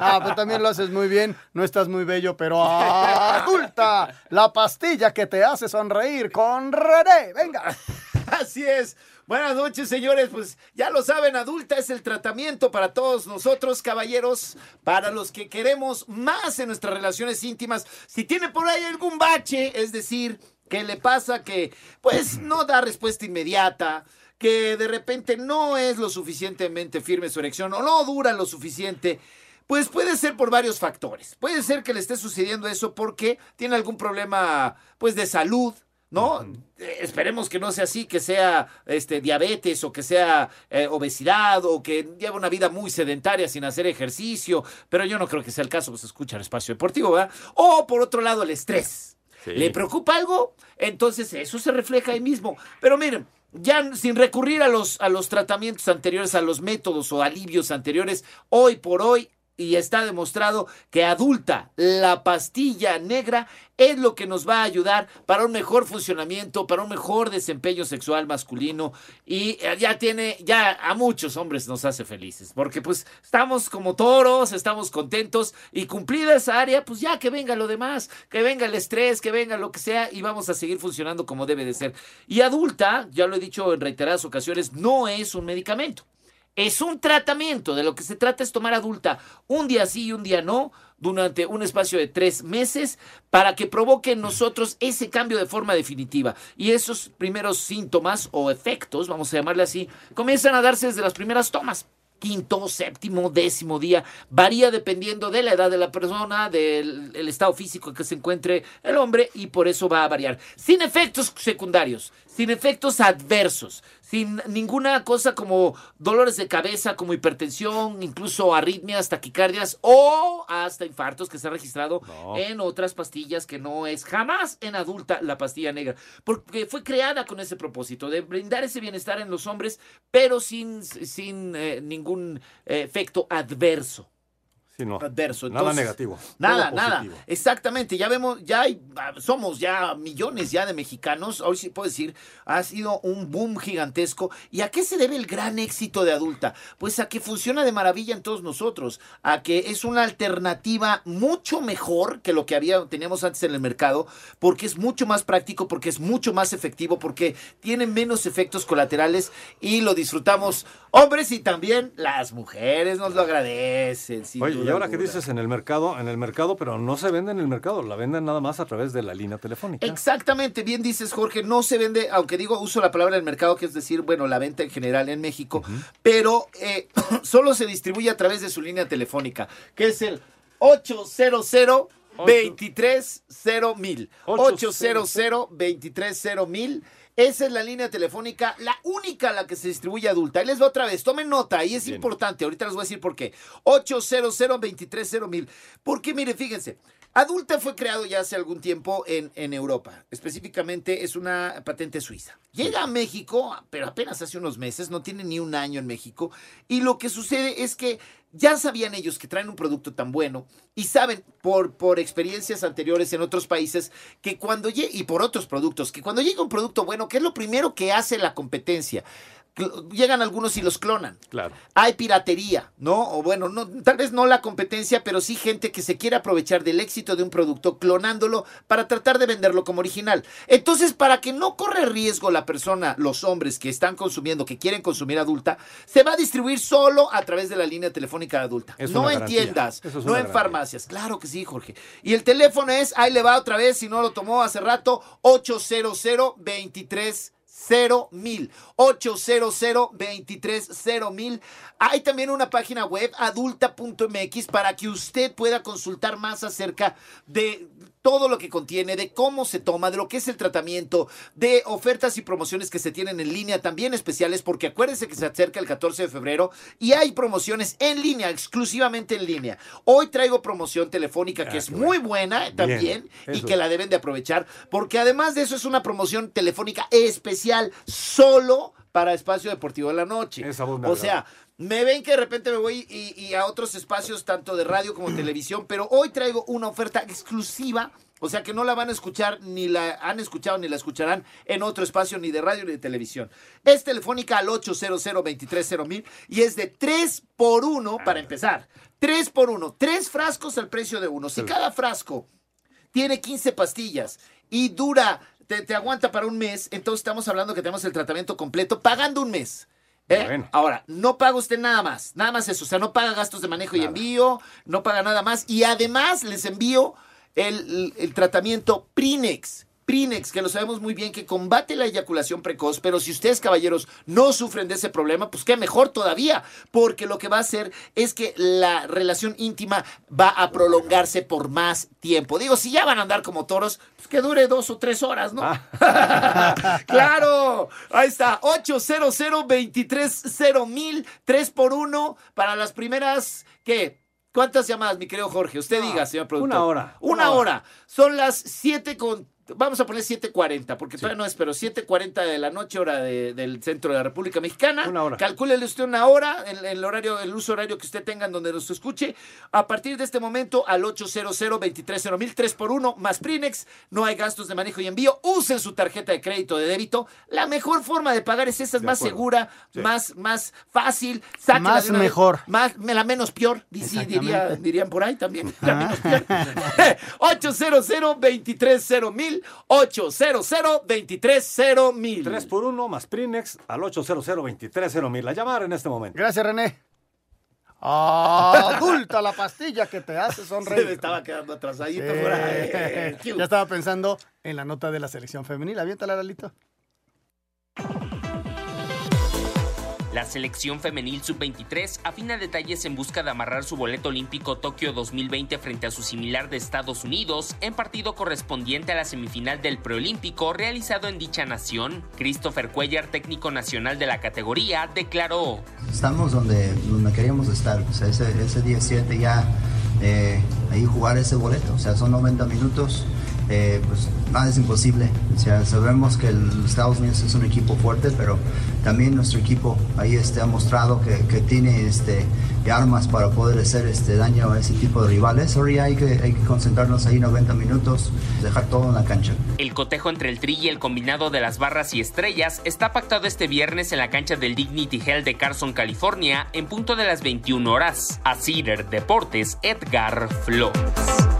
Ah, pues también lo haces muy bien. No estás muy bello, pero adulta. La pastilla que te hace sonreír con René. Venga. Así es. Buenas noches, señores. Pues ya lo saben, adulta es el tratamiento para todos nosotros, caballeros, para los que queremos más en nuestras relaciones íntimas. Si tiene por ahí algún bache, es decir, que le pasa que pues no da respuesta inmediata, que de repente no es lo suficientemente firme su erección o no dura lo suficiente. Pues puede ser por varios factores. Puede ser que le esté sucediendo eso porque tiene algún problema pues de salud, ¿no? Eh, esperemos que no sea así, que sea este diabetes o que sea eh, obesidad o que lleve una vida muy sedentaria sin hacer ejercicio, pero yo no creo que sea el caso, pues escucha el espacio deportivo, ¿verdad? O por otro lado el estrés. ¿Le preocupa algo? Entonces eso se refleja ahí mismo. Pero miren, ya sin recurrir a los, a los tratamientos anteriores, a los métodos o alivios anteriores, hoy por hoy y está demostrado que adulta la pastilla negra es lo que nos va a ayudar para un mejor funcionamiento, para un mejor desempeño sexual masculino y eh, ya tiene, ya a muchos hombres nos hace felices, porque pues estamos como toros, estamos contentos y cumplida esa área, pues ya que venga lo demás, que venga el estrés, que venga lo que sea y vamos a seguir funcionando como debe de ser. Y adulta, ya lo he dicho en reiteradas ocasiones, no es un medicamento. Es un tratamiento, de lo que se trata es tomar adulta un día sí y un día no, durante un espacio de tres meses, para que provoque en nosotros ese cambio de forma definitiva. Y esos primeros síntomas o efectos, vamos a llamarle así, comienzan a darse desde las primeras tomas quinto, séptimo, décimo día. Varía dependiendo de la edad de la persona, del el estado físico en que se encuentre el hombre y por eso va a variar. Sin efectos secundarios, sin efectos adversos, sin ninguna cosa como dolores de cabeza, como hipertensión, incluso arritmias, taquicardias o hasta infartos que se ha registrado en otras pastillas que no es jamás en adulta la pastilla negra, porque fue creada con ese propósito de brindar ese bienestar en los hombres, pero sin, sin eh, ningún eh, efecto adverso. Sí, no. adverso. Nada negativo. Nada, nada. Exactamente. Ya vemos, ya hay, ah, somos ya millones ya de mexicanos. Hoy sí puedo decir, ha sido un boom gigantesco. ¿Y a qué se debe el gran éxito de adulta? Pues a que funciona de maravilla en todos nosotros, a que es una alternativa mucho mejor que lo que había, teníamos antes en el mercado, porque es mucho más práctico, porque es mucho más efectivo, porque tiene menos efectos colaterales y lo disfrutamos hombres y también las mujeres nos lo agradecen. Oye, y ahora que dices en el mercado, en el mercado, pero no se vende en el mercado, la venden nada más a través de la línea telefónica. Exactamente, bien dices Jorge, no se vende, aunque digo, uso la palabra del mercado, que es decir, bueno, la venta en general en México, pero eh, solo se distribuye a través de su línea telefónica, que es el 800 230 mil. 800 230 mil. Esa es la línea telefónica, la única a la que se distribuye adulta. Ahí les va otra vez, tomen nota, y es importante, ahorita les voy a decir por qué. 800 230 mil. Porque mire, fíjense, Adulta fue creado ya hace algún tiempo en, en Europa. Específicamente es una patente suiza. Llega a México, pero apenas hace unos meses, no tiene ni un año en México. Y lo que sucede es que ya sabían ellos que traen un producto tan bueno y saben por, por experiencias anteriores en otros países que cuando y por otros productos, que cuando llega un producto bueno, ¿qué es lo primero que hace la competencia? Llegan algunos y los clonan. Claro. Hay piratería, ¿no? O bueno, no, tal vez no la competencia, pero sí gente que se quiere aprovechar del éxito de un producto clonándolo para tratar de venderlo como original. Entonces, para que no corra riesgo la persona, los hombres que están consumiendo, que quieren consumir adulta, se va a distribuir solo a través de la línea telefónica de adulta. Es no en tiendas, es no en garantía. farmacias. Claro que sí, Jorge. Y el teléfono es, ahí le va otra vez, si no lo tomó hace rato, 800 23 cero mil 800 23 mil. Hay también una página web adulta.mx para que usted pueda consultar más acerca de todo lo que contiene, de cómo se toma, de lo que es el tratamiento, de ofertas y promociones que se tienen en línea, también especiales, porque acuérdense que se acerca el 14 de febrero y hay promociones en línea, exclusivamente en línea. Hoy traigo promoción telefónica que Ah, es muy buena también y que la deben de aprovechar, porque además de eso es una promoción telefónica especial solo para Espacio Deportivo de la Noche. Esa o sea, me ven que de repente me voy y, y a otros espacios, tanto de radio como televisión, pero hoy traigo una oferta exclusiva. O sea que no la van a escuchar, ni la han escuchado, ni la escucharán en otro espacio, ni de radio, ni de televisión. Es telefónica al 800 mil y es de 3 por 1 para empezar. 3 por 1, tres frascos al precio de uno. Si cada frasco tiene 15 pastillas y dura te, te aguanta para un mes, entonces estamos hablando que tenemos el tratamiento completo pagando un mes. ¿Eh? Bueno. Ahora, no paga usted nada más, nada más eso, o sea, no paga gastos de manejo y envío, no paga nada más, y además les envío el- el tratamiento Prinex. Prinex, que lo sabemos muy bien, que combate la eyaculación precoz, pero si ustedes, caballeros, no sufren de ese problema, pues qué mejor todavía, porque lo que va a hacer es que la relación íntima va a prolongarse por más tiempo. Digo, si ya van a andar como toros, pues que dure dos o tres horas, ¿no? claro, ahí está, 800 230 mil 3 por 1 para las primeras, ¿qué? ¿Cuántas llamadas, mi querido Jorge? Usted diga, señor productor. una hora, Una, una hora. hora. Son las 7 con... Vamos a poner 7.40, porque todavía no es, pero 7.40 de la noche, hora de- del centro de la República Mexicana. Una hora. Calcúlele usted una hora, el, el horario, el uso horario que usted tenga en donde nos escuche. A partir de este momento, al 800 230 mil 3 por 1 más Prinex. No hay gastos de manejo y envío. Usen su tarjeta de crédito de débito. La mejor forma de pagar es esa, es De más acuerdo. segura, Sí. más, más fácil. Más de una vez. mejor. Más, la menos peor, diría, Exactamente. dirían por ahí también. La menos peor. 800 230 mil 800 230 mil 3 por 1 más Prinex al 800 230 mil. A llamar en este momento. Gracias, René. Adulta la pastilla que te hace sonreír. Se me estaba quedando atrasadito Sí. por ahí. Ya estaba pensando en la nota de la selección femenil. Aviéntala, Lalito. La selección femenil sub-23 afina detalles en busca de amarrar su boleto olímpico Tokio 2020 frente a su similar de Estados Unidos en partido correspondiente a la semifinal del preolímpico realizado en dicha nación. Christopher Cuellar, técnico nacional de la categoría, declaró. Estamos donde, donde queríamos estar. O sea, ese, ese día 7 ya eh, ahí jugar ese boleto. O sea, son 90 minutos. Eh, pues nada es imposible. O sea, sabemos que el Estados Unidos es un equipo fuerte, pero también nuestro equipo ahí este, ha mostrado que, que tiene este, armas para poder hacer este daño a ese tipo de rivales. Ahora hay que, hay que concentrarnos ahí 90 minutos, dejar todo en la cancha. El cotejo entre el tri y el combinado de las barras y estrellas está pactado este viernes en la cancha del Dignity Hell de Carson, California, en punto de las 21 horas. A Cider Deportes, Edgar Flores.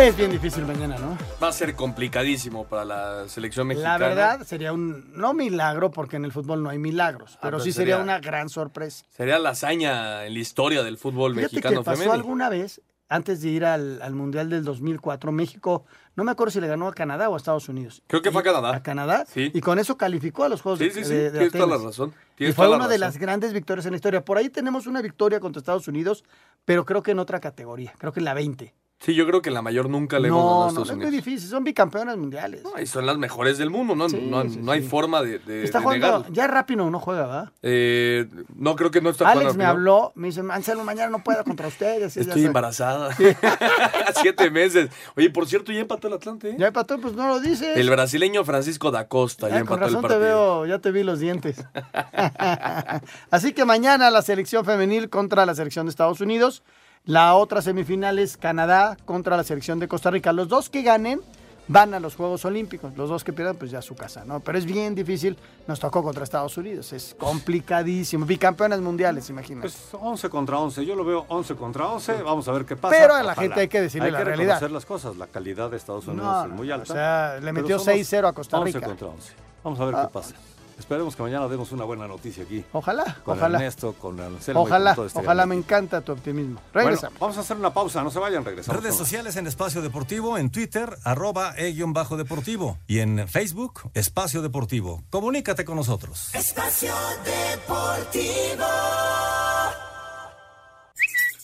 Es bien difícil mañana, ¿no? Va a ser complicadísimo para la selección mexicana. La verdad sería un, no milagro, porque en el fútbol no hay milagros, pero pero sí sería, sería- una gran sorpresa. Sería la hazaña en la historia del fútbol Fíjate mexicano que pasó alguna vez, antes de ir al, al Mundial del 2004, México, no me acuerdo si le ganó a Canadá o a Estados Unidos. Creo que fue a Canadá. A Canadá. Sí. Y con eso calificó a los Juegos Sí, sí, sí, de- de tienes toda la razón. Y fue una de las grandes victorias en la historia. Por ahí tenemos una victoria contra Estados Unidos, pero creo que en otra categoría, creo que en la 20. Sí, yo creo que la mayor nunca le hemos ganado a No, no, Estados no es muy Unidos. difícil, son bicampeonas mundiales. Y son las mejores del mundo, ¿no? no, no hay forma de, de, Está de jugando, negarlo. ya rápido no juega, ¿verdad? Eh, no, creo que no está Alex jugando me Rapinoe. habló, me dice, Anselmo, mañana no puedo contra ustedes. Estoy embarazada. Siete meses. Oye, por cierto, ya empató el Atlante. ¿eh? Ya empató, pues no lo dices. El brasileño Francisco da Costa ya con empató el te partido. veo, ya te vi los dientes. Así que mañana la selección femenil contra la selección de Estados Unidos. La otra semifinal es Canadá contra la selección de Costa Rica. Los dos que ganen van a los Juegos Olímpicos. Los dos que pierdan, pues ya a su casa, ¿no? Pero es bien difícil. Nos tocó contra Estados Unidos. Es complicadísimo. Bicampeones mundiales, imagínate. Pues 11 contra 11. Yo lo veo 11 contra 11. Vamos a ver qué pasa. Pero a la Ojalá. gente hay que decirle Hay la que realidad. reconocer las cosas. La calidad de Estados Unidos No, es muy alta. o sea, le metió somos 6-0 a Costa Rica. 11 contra 11. Vamos a ver Ah. qué pasa. Esperemos que mañana demos una buena noticia aquí. Ojalá, Con ojalá. Ernesto, con Anselmo y Ojalá, con todo este ojalá me encanta tu optimismo. Bueno, Regresamos. vamos a hacer una pausa, no se vayan, regresamos. Redes sociales en Espacio Deportivo, en Twitter, arroba e-bajo deportivo. Y en Facebook, Espacio Deportivo. Comunícate con nosotros. Espacio Deportivo.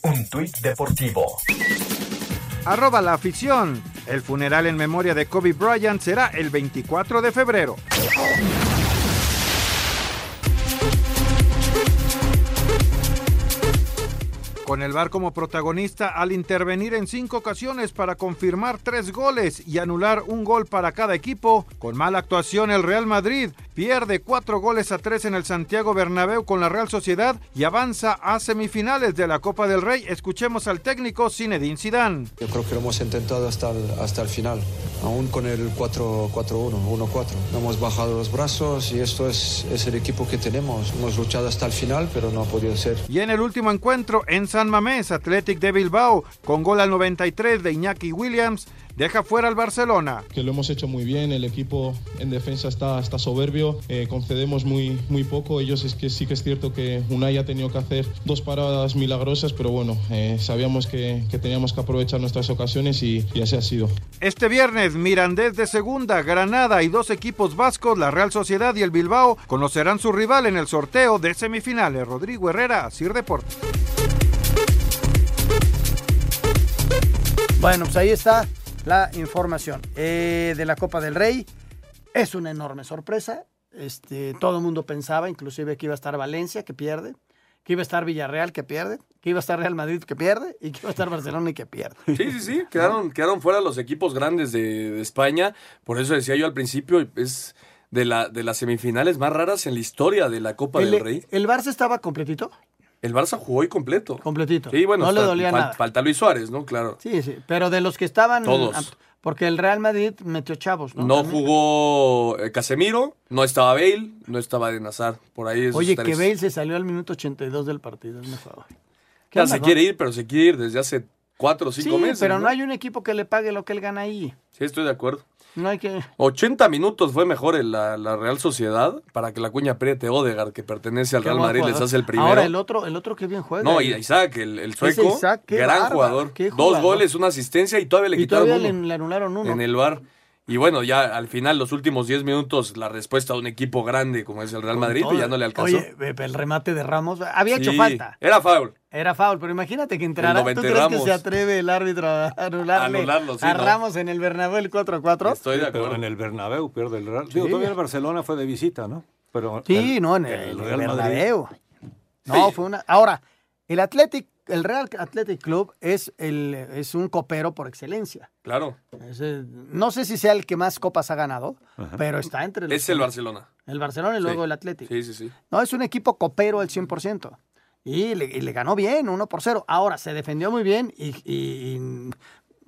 Un tuit deportivo. Arroba la afición. El funeral en memoria de Kobe Bryant será el 24 de febrero. Con el VAR como protagonista al intervenir en cinco ocasiones para confirmar tres goles y anular un gol para cada equipo, con mala actuación el Real Madrid pierde cuatro goles a tres en el Santiago Bernabéu con la Real Sociedad y avanza a semifinales de la Copa del Rey. Escuchemos al técnico Zinedine Zidane. Yo creo que lo hemos intentado hasta el, hasta el final, aún con el 4-4-1, 1-4. No hemos bajado los brazos y esto es, es el equipo que tenemos. Hemos luchado hasta el final, pero no ha podido ser. Y en el último encuentro en San Mamés, Athletic de Bilbao, con gol al 93 de Iñaki Williams, deja fuera al Barcelona. Que lo hemos hecho muy bien, el equipo en defensa está, está soberbio, eh, concedemos muy, muy poco. Ellos es que sí que es cierto que Unai ha tenido que hacer dos paradas milagrosas, pero bueno, eh, sabíamos que, que, teníamos que aprovechar nuestras ocasiones y, y así ha sido. Este viernes, Mirandés de segunda, Granada y dos equipos vascos, la Real Sociedad y el Bilbao, conocerán su rival en el sorteo de semifinales. Rodrigo Herrera, Sir Deportes. Bueno, pues ahí está la información eh, de la Copa del Rey. Es una enorme sorpresa. Este, todo el mundo pensaba, inclusive, que iba a estar Valencia, que pierde, que iba a estar Villarreal, que pierde, que iba a estar Real Madrid, que pierde, y que iba a estar Barcelona y que pierde. Sí, sí, sí. Quedaron, quedaron fuera los equipos grandes de, de España. Por eso decía yo al principio, es de, la, de las semifinales más raras en la historia de la Copa el, del Rey. ¿El Barça estaba completito? El Barça jugó hoy completo. Completito. Sí, bueno, no le dolía fal- nada. Falta Luis Suárez, ¿no? Claro. Sí, sí, pero de los que estaban... Todos. Porque el Real Madrid metió chavos, ¿no? No, También. jugó eh, Casemiro, no estaba Bale, no estaba de Nazar. Por ahí Oye, que. Bale se salió al minuto 82 del partido, es mejor. ¿Qué Ya onda, se no? quiere ir, pero se quiere ir desde hace cuatro o cinco sí, meses. pero no hay un equipo que le pague lo que él gana ahí. Sí, estoy de acuerdo. No hay que... 80 minutos fue mejor en la, la Real Sociedad para que la cuña apriete Odegaard, que pertenece al Qué Real Madrid, les hace el primero. Ahora el otro, el otro que bien juega. No, y Isaac, el, el sueco, Isaac, qué gran jugador. Dos goles, una asistencia y todavía le Y quitaron todavía uno le anularon uno. en el bar. Y bueno, ya al final, los últimos 10 minutos, la respuesta de un equipo grande como es el Real Madrid, Todo. ya no le alcanzó. Oye, el remate de Ramos había hecho falta. Era foul. Era foul, pero imagínate que entrara. El ¿Tú 90 crees que Ramos. se atreve el árbitro a anularle Anularlo, sí, a no. Ramos en el Bernabéu el 4-4? Estoy de Pero acuerdo. en el Bernabéu pierde el Real. Digo, Sí. todavía el Barcelona fue de visita, ¿no? Pero Sí, el- no, en el, el el Real Madrid- Bernabéu. No, fue una. Ahora, el Athletic, el Real Athletic Club es, el, es un copero por excelencia. Claro. Es el- no sé si sea el que más copas ha ganado, Ajá. pero está entre los. Es el Barcelona. El Barcelona y luego Sí. el Athletic. Sí, sí, sí. No, es un equipo copero al 100%. Y le, y le ganó bien, 1 por 0. Ahora, se defendió muy bien y, y- y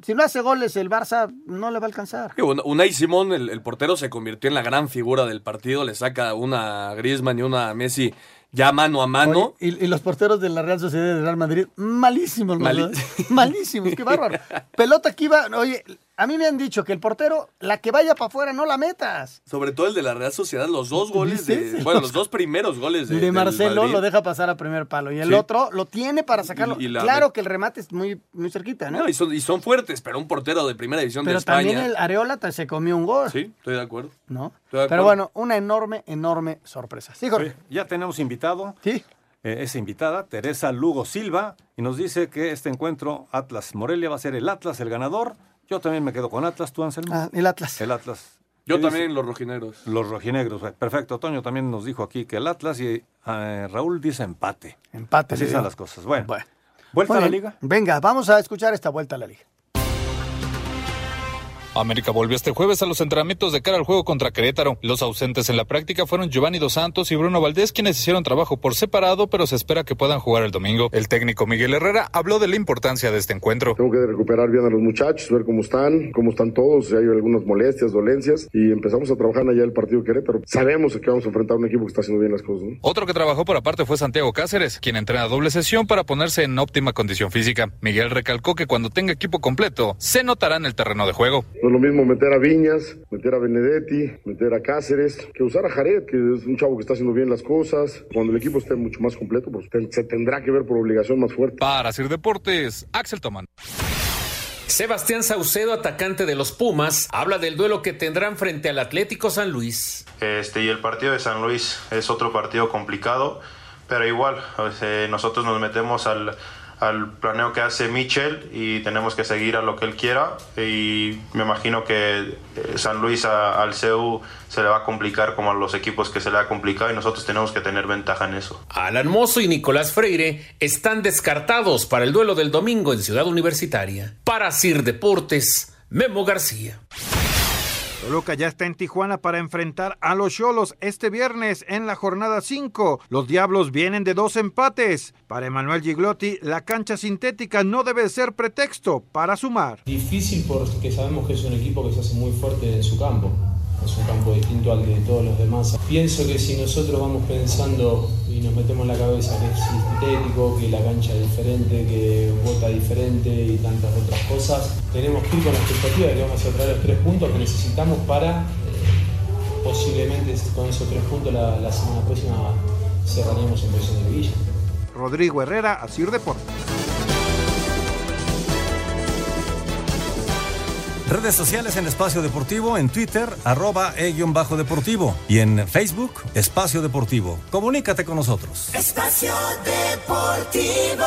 si no hace goles el Barça no le va a alcanzar. Sí, Un- Unai Simón, el, el portero, se convirtió en la gran figura del partido. Le saca una a Griezmann y una a Messi ya mano a mano. Oye, y, y los porteros de la Real Sociedad y del Real Madrid, malísimos, Mali- dos. malísimos, qué bárbaro. Pelota que iba, oye, a mí me han dicho que el portero, la que vaya para afuera, no la metas. Sobre todo el de la Real Sociedad, los dos goles de. Bueno, los dos primeros goles de. De Marcelo lo deja pasar a primer palo y el Sí. otro lo tiene para sacarlo. Y- y la- claro que el remate es muy, muy cerquita, ¿no? No, y, son, y son fuertes, pero un portero de primera división Pero de España. también el Areola se comió un gol. Sí, estoy de acuerdo. ¿No? Estoy de Pero acuerdo. bueno, una enorme, enorme sorpresa. Sí, Jorge. Sí, ya tenemos invitado. Sí. Eh, es invitada, Teresa Lugo Silva, y nos dice que este encuentro Atlas Morelia va a ser el Atlas el ganador. Yo también me quedo con Atlas, tú Anselmo. Ah, el Atlas. El Atlas. Yo ¿Qué también dice? los rojinegros. Los rojinegros. eh, Perfecto. Toño también nos dijo aquí que el Atlas y eh, Raúl dice empate. Empate. Así digo. las cosas. Bueno, Bueno. vuelta a la liga. Venga, vamos a escuchar esta vuelta a la liga. América volvió este jueves a los entrenamientos de cara al juego contra Querétaro. Los ausentes en la práctica fueron Giovanni Dos Santos y Bruno Valdés, quienes hicieron trabajo por separado, pero se espera que puedan jugar el domingo. El técnico Miguel Herrera habló de la importancia de este encuentro. Tengo que recuperar bien a los muchachos, ver cómo están, cómo están todos, si hay algunas molestias, dolencias, y empezamos a trabajar allá el partido de Querétaro. Sabemos que vamos a enfrentar a un equipo que está haciendo bien las cosas. ¿no? Otro que trabajó por aparte fue Santiago Cáceres, quien entrena doble sesión para ponerse en óptima condición física. Miguel recalcó que cuando tenga equipo completo, se notará en el terreno de juego. No es lo mismo meter a Viñas, meter a Benedetti, meter a Cáceres, que usar a Jared, que es un chavo que está haciendo bien las cosas. Cuando el equipo esté mucho más completo, pues se tendrá que ver por obligación más fuerte. Para Sir Deportes, Axel Tomán. Sebastián Saucedo, atacante de los Pumas, habla del duelo que tendrán frente al Atlético San Luis. Este, y el partido de San Luis es otro partido complicado, pero igual, nosotros nos metemos al, al planeo que hace Michel y tenemos que seguir a lo que él quiera. Y me imagino que eh, San Luis a- al CEU se le va a complicar como a los equipos que se le ha complicado y nosotros tenemos que tener ventaja en eso. Alan Mozo y Nicolás Freire están descartados para el duelo del domingo en Ciudad Universitaria. Para Sir Deportes, Memo García. Toluca ya está en Tijuana para enfrentar a los Cholos este viernes en la jornada 5. Los Diablos vienen de dos empates. Para Emanuel Giglotti, la cancha sintética no debe ser pretexto para sumar. Difícil porque sabemos que es un equipo que se hace muy fuerte en su campo. Es un campo distinto al de todos los demás. Pienso que si nosotros vamos pensando y nos metemos en la cabeza que es sintético, que la cancha es diferente, que vota diferente y tantas otras cosas, tenemos que ir con la expectativa de que vamos a traer los tres puntos que necesitamos para eh, posiblemente con esos tres puntos la, semana próxima cerraríamos en posición de liguilla. Rodrigo Herrera, Asir Deportes. Redes sociales en Espacio Deportivo, en Twitter, arroba e-deportivo y en Facebook, Espacio Deportivo. Comunícate con nosotros. Espacio Deportivo.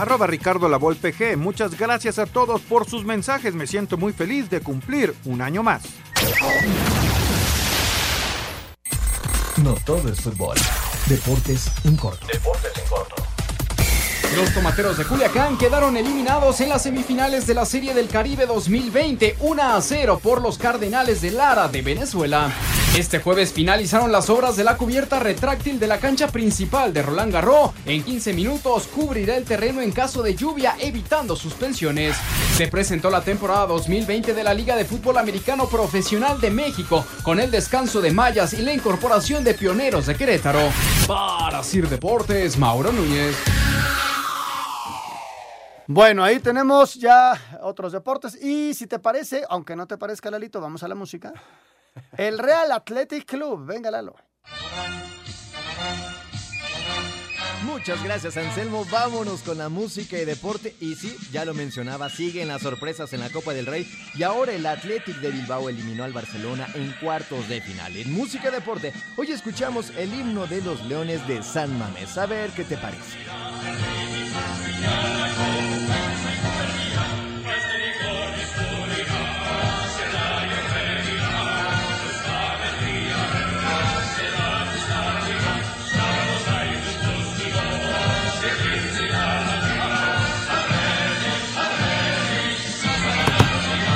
Arroba Ricardo Lavolpe G. Muchas gracias a todos por sus mensajes. Me siento muy feliz de cumplir un año más. No todo es fútbol. Deportes en corto. Deportes en corto. Los tomateros de Culiacán quedaron eliminados en las semifinales de la Serie del Caribe 2020, 1 a 0 por los Cardenales de Lara de Venezuela. Este jueves finalizaron las obras de la cubierta retráctil de la cancha principal de Roland Garros. En 15 minutos cubrirá el terreno en caso de lluvia, evitando suspensiones. Se presentó la temporada 2020 de la Liga de Fútbol Americano Profesional de México, con el descanso de mallas y la incorporación de pioneros de Querétaro. Para Sir Deportes, Mauro Núñez. Bueno, ahí tenemos ya otros deportes. Y si te parece, aunque no te parezca, Lalito, vamos a la música. El Real Athletic Club. Venga, Lalo. Muchas gracias Anselmo, vámonos con la música y deporte y sí, ya lo mencionaba, siguen las sorpresas en la Copa del Rey y ahora el Athletic de Bilbao eliminó al Barcelona en cuartos de final. En música y deporte, hoy escuchamos el himno de los Leones de San Mamés, a ver qué te parece.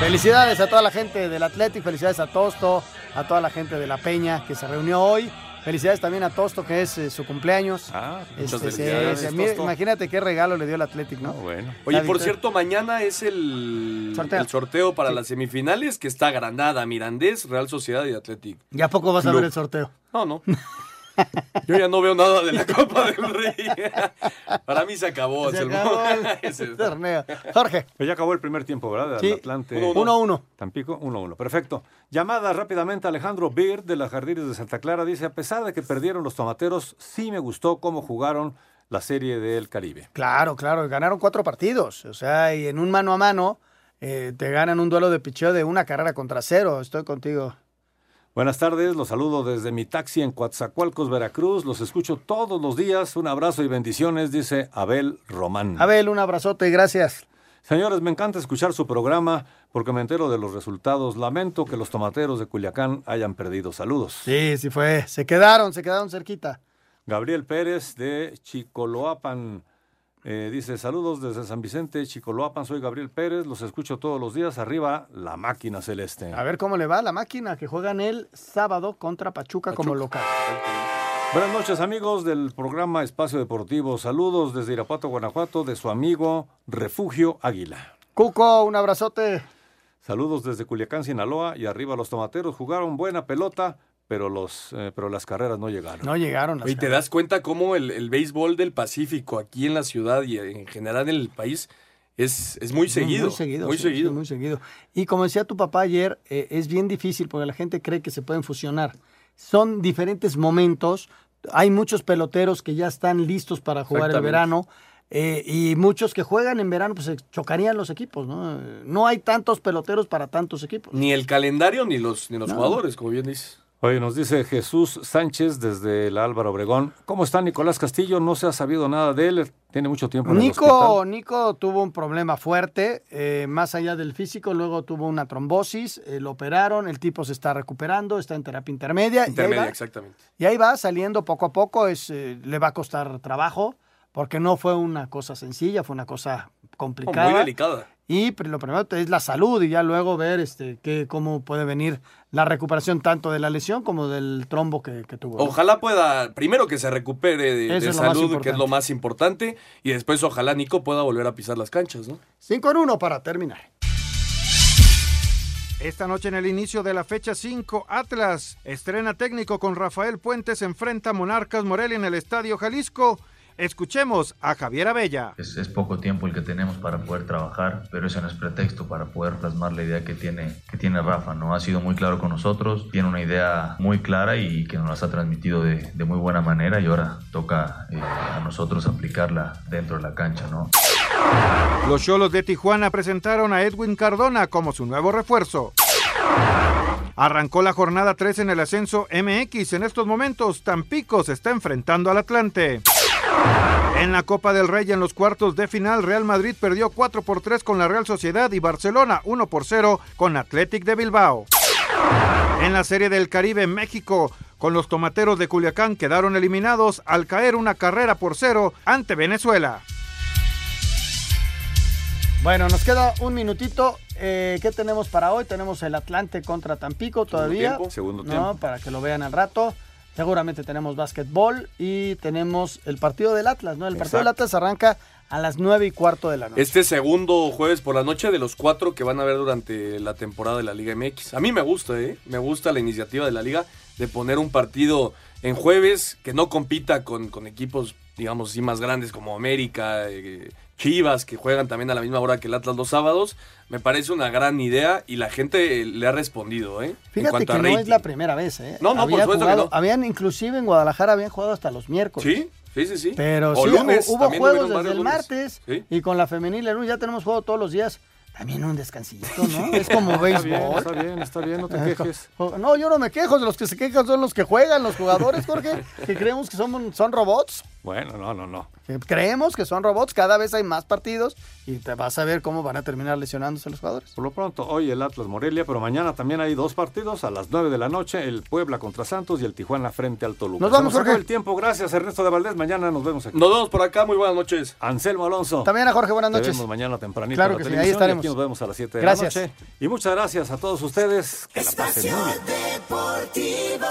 Felicidades a toda la gente del Athletic, felicidades a Tosto, a toda la gente de La Peña que se reunió hoy. Felicidades también a Tosto, que es eh, su cumpleaños. Ah, muchas Este, felicidades, Tosto. imagínate qué regalo le dio el Athletic, ¿no? Oye, La por victoria. cierto, mañana es el Sorteo. el sorteo para las semifinales que está Granada, Mirandés, Real Sociedad y Athletic. ¿Ya poco vas a ver el sorteo? No, no. Yo ya no veo nada de la Copa del Rey. Para mí se acabó. Se Anselmo. acabó el torneo. Jorge. Pues ya acabó el primer tiempo, ¿verdad? Sí. Atlante. 1-1. Tampico, 1-1. Perfecto. Llamada rápidamente Alejandro Beard de las Jardines de Santa Clara. Dice, a pesar de que perdieron los tomateros, sí me gustó cómo jugaron la serie del Caribe. Claro, claro, ganaron cuatro partidos. O sea, y en un mano a mano eh, te ganan un duelo de picheo de una carrera contra cero. Estoy contigo. Buenas tardes, los saludo desde mi taxi en Coatzacoalcos, Veracruz. Los escucho todos los días. Un abrazo y bendiciones, dice Abel Román. Abel, un abrazote y gracias. Señores, me encanta escuchar su programa porque me entero de los resultados. Lamento que los tomateros de Culiacán hayan perdido. Saludos. Sí, sí fue. Se quedaron, se quedaron cerquita. Gabriel Pérez de Chicoloapan eh, dice: Saludos desde San Vicente, Chicoloapan. Soy Gabriel Pérez, los escucho todos los días. Arriba, la máquina celeste. A ver cómo le va la máquina que juegan el sábado contra Pachuca, como local. Buenas noches, amigos del programa Espacio Deportivo. Saludos desde Irapuato, Guanajuato, de su amigo Refugio Águila. Cuco, un abrazote. Saludos desde Culiacán, Sinaloa. Y arriba, los tomateros jugaron buena pelota, pero, los, eh, pero las carreras no llegaron. No llegaron. Oye, ¿te das cuenta cómo el, el béisbol del Pacífico aquí en la ciudad y en general en el país es, es muy seguido? Muy seguido. Muy sí, seguido. sí, muy seguido. Y como decía tu papá ayer, eh, es bien difícil porque la gente cree que se pueden fusionar. Son diferentes momentos. Hay muchos peloteros que ya están listos para jugar el verano. eh, y muchos que juegan en verano, pues se chocarían los equipos, ¿no? Eh, No hay tantos peloteros para tantos equipos. Ni el calendario ni los, ni los No. jugadores, como bien dices. Oye, nos dice Jesús Sánchez desde el Álvaro Obregón. ¿Cómo está Nicolás Castillo? No se ha sabido nada de él. Tiene mucho tiempo en el Nico, hospital. Nico tuvo un problema fuerte, eh, más allá del físico, luego tuvo una trombosis, eh, lo operaron, el tipo se está recuperando, está en terapia intermedia. y ahí Intermedia, va. exactamente. Y ahí va saliendo poco a poco, es, eh, le va a costar trabajo, porque no fue una cosa sencilla, fue una cosa complicada. Muy delicada. Y pr- lo primero es la salud y ya luego ver este, que, cómo puede venir la recuperación tanto de la lesión como del trombo que, que tuvo. ¿no? Ojalá pueda, primero que se recupere de, salud, que es lo más importante, y después ojalá Nico pueda volver a pisar las canchas, ¿no? 5 en 1 para terminar. Esta noche en el inicio de la fecha 5, Atlas estrena técnico con Rafael Puentes, enfrenta a Monarcas Morelia en el Estadio Jalisco. Escuchemos a Javier Abella. Es, es poco tiempo el que tenemos para poder trabajar, pero eso no es pretexto para poder plasmar la idea que tiene, que tiene Rafa. ¿no? Ha sido muy claro con nosotros, tiene una idea muy clara y que nos las ha transmitido de, de muy buena manera y ahora toca eh, a nosotros aplicarla dentro de la cancha. ¿no? Los Cholos de Tijuana presentaron a Edwin Cardona como su nuevo refuerzo. Arrancó la jornada 3 en el ascenso MX. En estos momentos, Tampico se está enfrentando al Atlante. En la Copa del Rey en los cuartos de final, Real Madrid perdió 4 por 3 con la Real Sociedad y Barcelona 1 por 0 con Athletic de Bilbao. En la Serie del Caribe, México, con los tomateros de Culiacán quedaron eliminados al caer una carrera por cero ante Venezuela. Bueno, nos queda un minutito. Eh, ¿Qué tenemos para hoy? Tenemos el Atlante contra Tampico todavía. tiempo, segundo ¿no? tiempo. Para que lo vean al rato. Seguramente tenemos básquetbol y tenemos el partido del Atlas, ¿no? El partido del. Atlas arranca a las nueve y cuarto de la noche. Este segundo jueves por la noche de los cuatro que van a haber durante la temporada de la Liga MX. A mí me gusta, ¿eh? Me gusta la iniciativa de la Liga de poner un partido en jueves que no compita con, con equipos, digamos así, más grandes como América, eh, Chivas, que juegan también a la misma hora que el Atlas los sábados. Me parece una gran idea y la gente eh, le ha respondido, ¿eh? Fíjate que a no rating. es la primera vez, ¿eh? No, no, por supuesto que no. Habían inclusive en Guadalajara habían jugado hasta los miércoles. Sí, sí, sí, sí. Pero O sí, lunes, hubo juegos desde el lunes. martes Sí. y con la femenil el lunes ya tenemos juego todos los días. También un descansito, ¿no? Es como Está béisbol. bien, está bien, está bien, no te quejes. No, yo no me quejo, de los que se quejan son los que juegan, los jugadores, Jorge, que creemos que son, son robots. Bueno, no, no, no. creemos que son robots, cada vez hay más partidos y te vas a ver cómo van a terminar lesionándose los jugadores. Por lo pronto, hoy el Atlas Morelia, pero mañana también hay dos partidos a las 9 de la noche, el Puebla contra Santos y el Tijuana frente al Toluca. Nos vamos, Jorge. el tiempo, gracias Ernesto de Valdés, mañana nos vemos aquí. Nos vemos por acá, muy buenas noches. Anselmo Alonso. También a Jorge, buenas noches. vemos mañana tempranito Claro en la que sí, ahí y estaremos. aquí nos vemos a las 7 de Gracias. la noche. Y muchas gracias a todos ustedes. Que la pasen muy bien. Deportivo.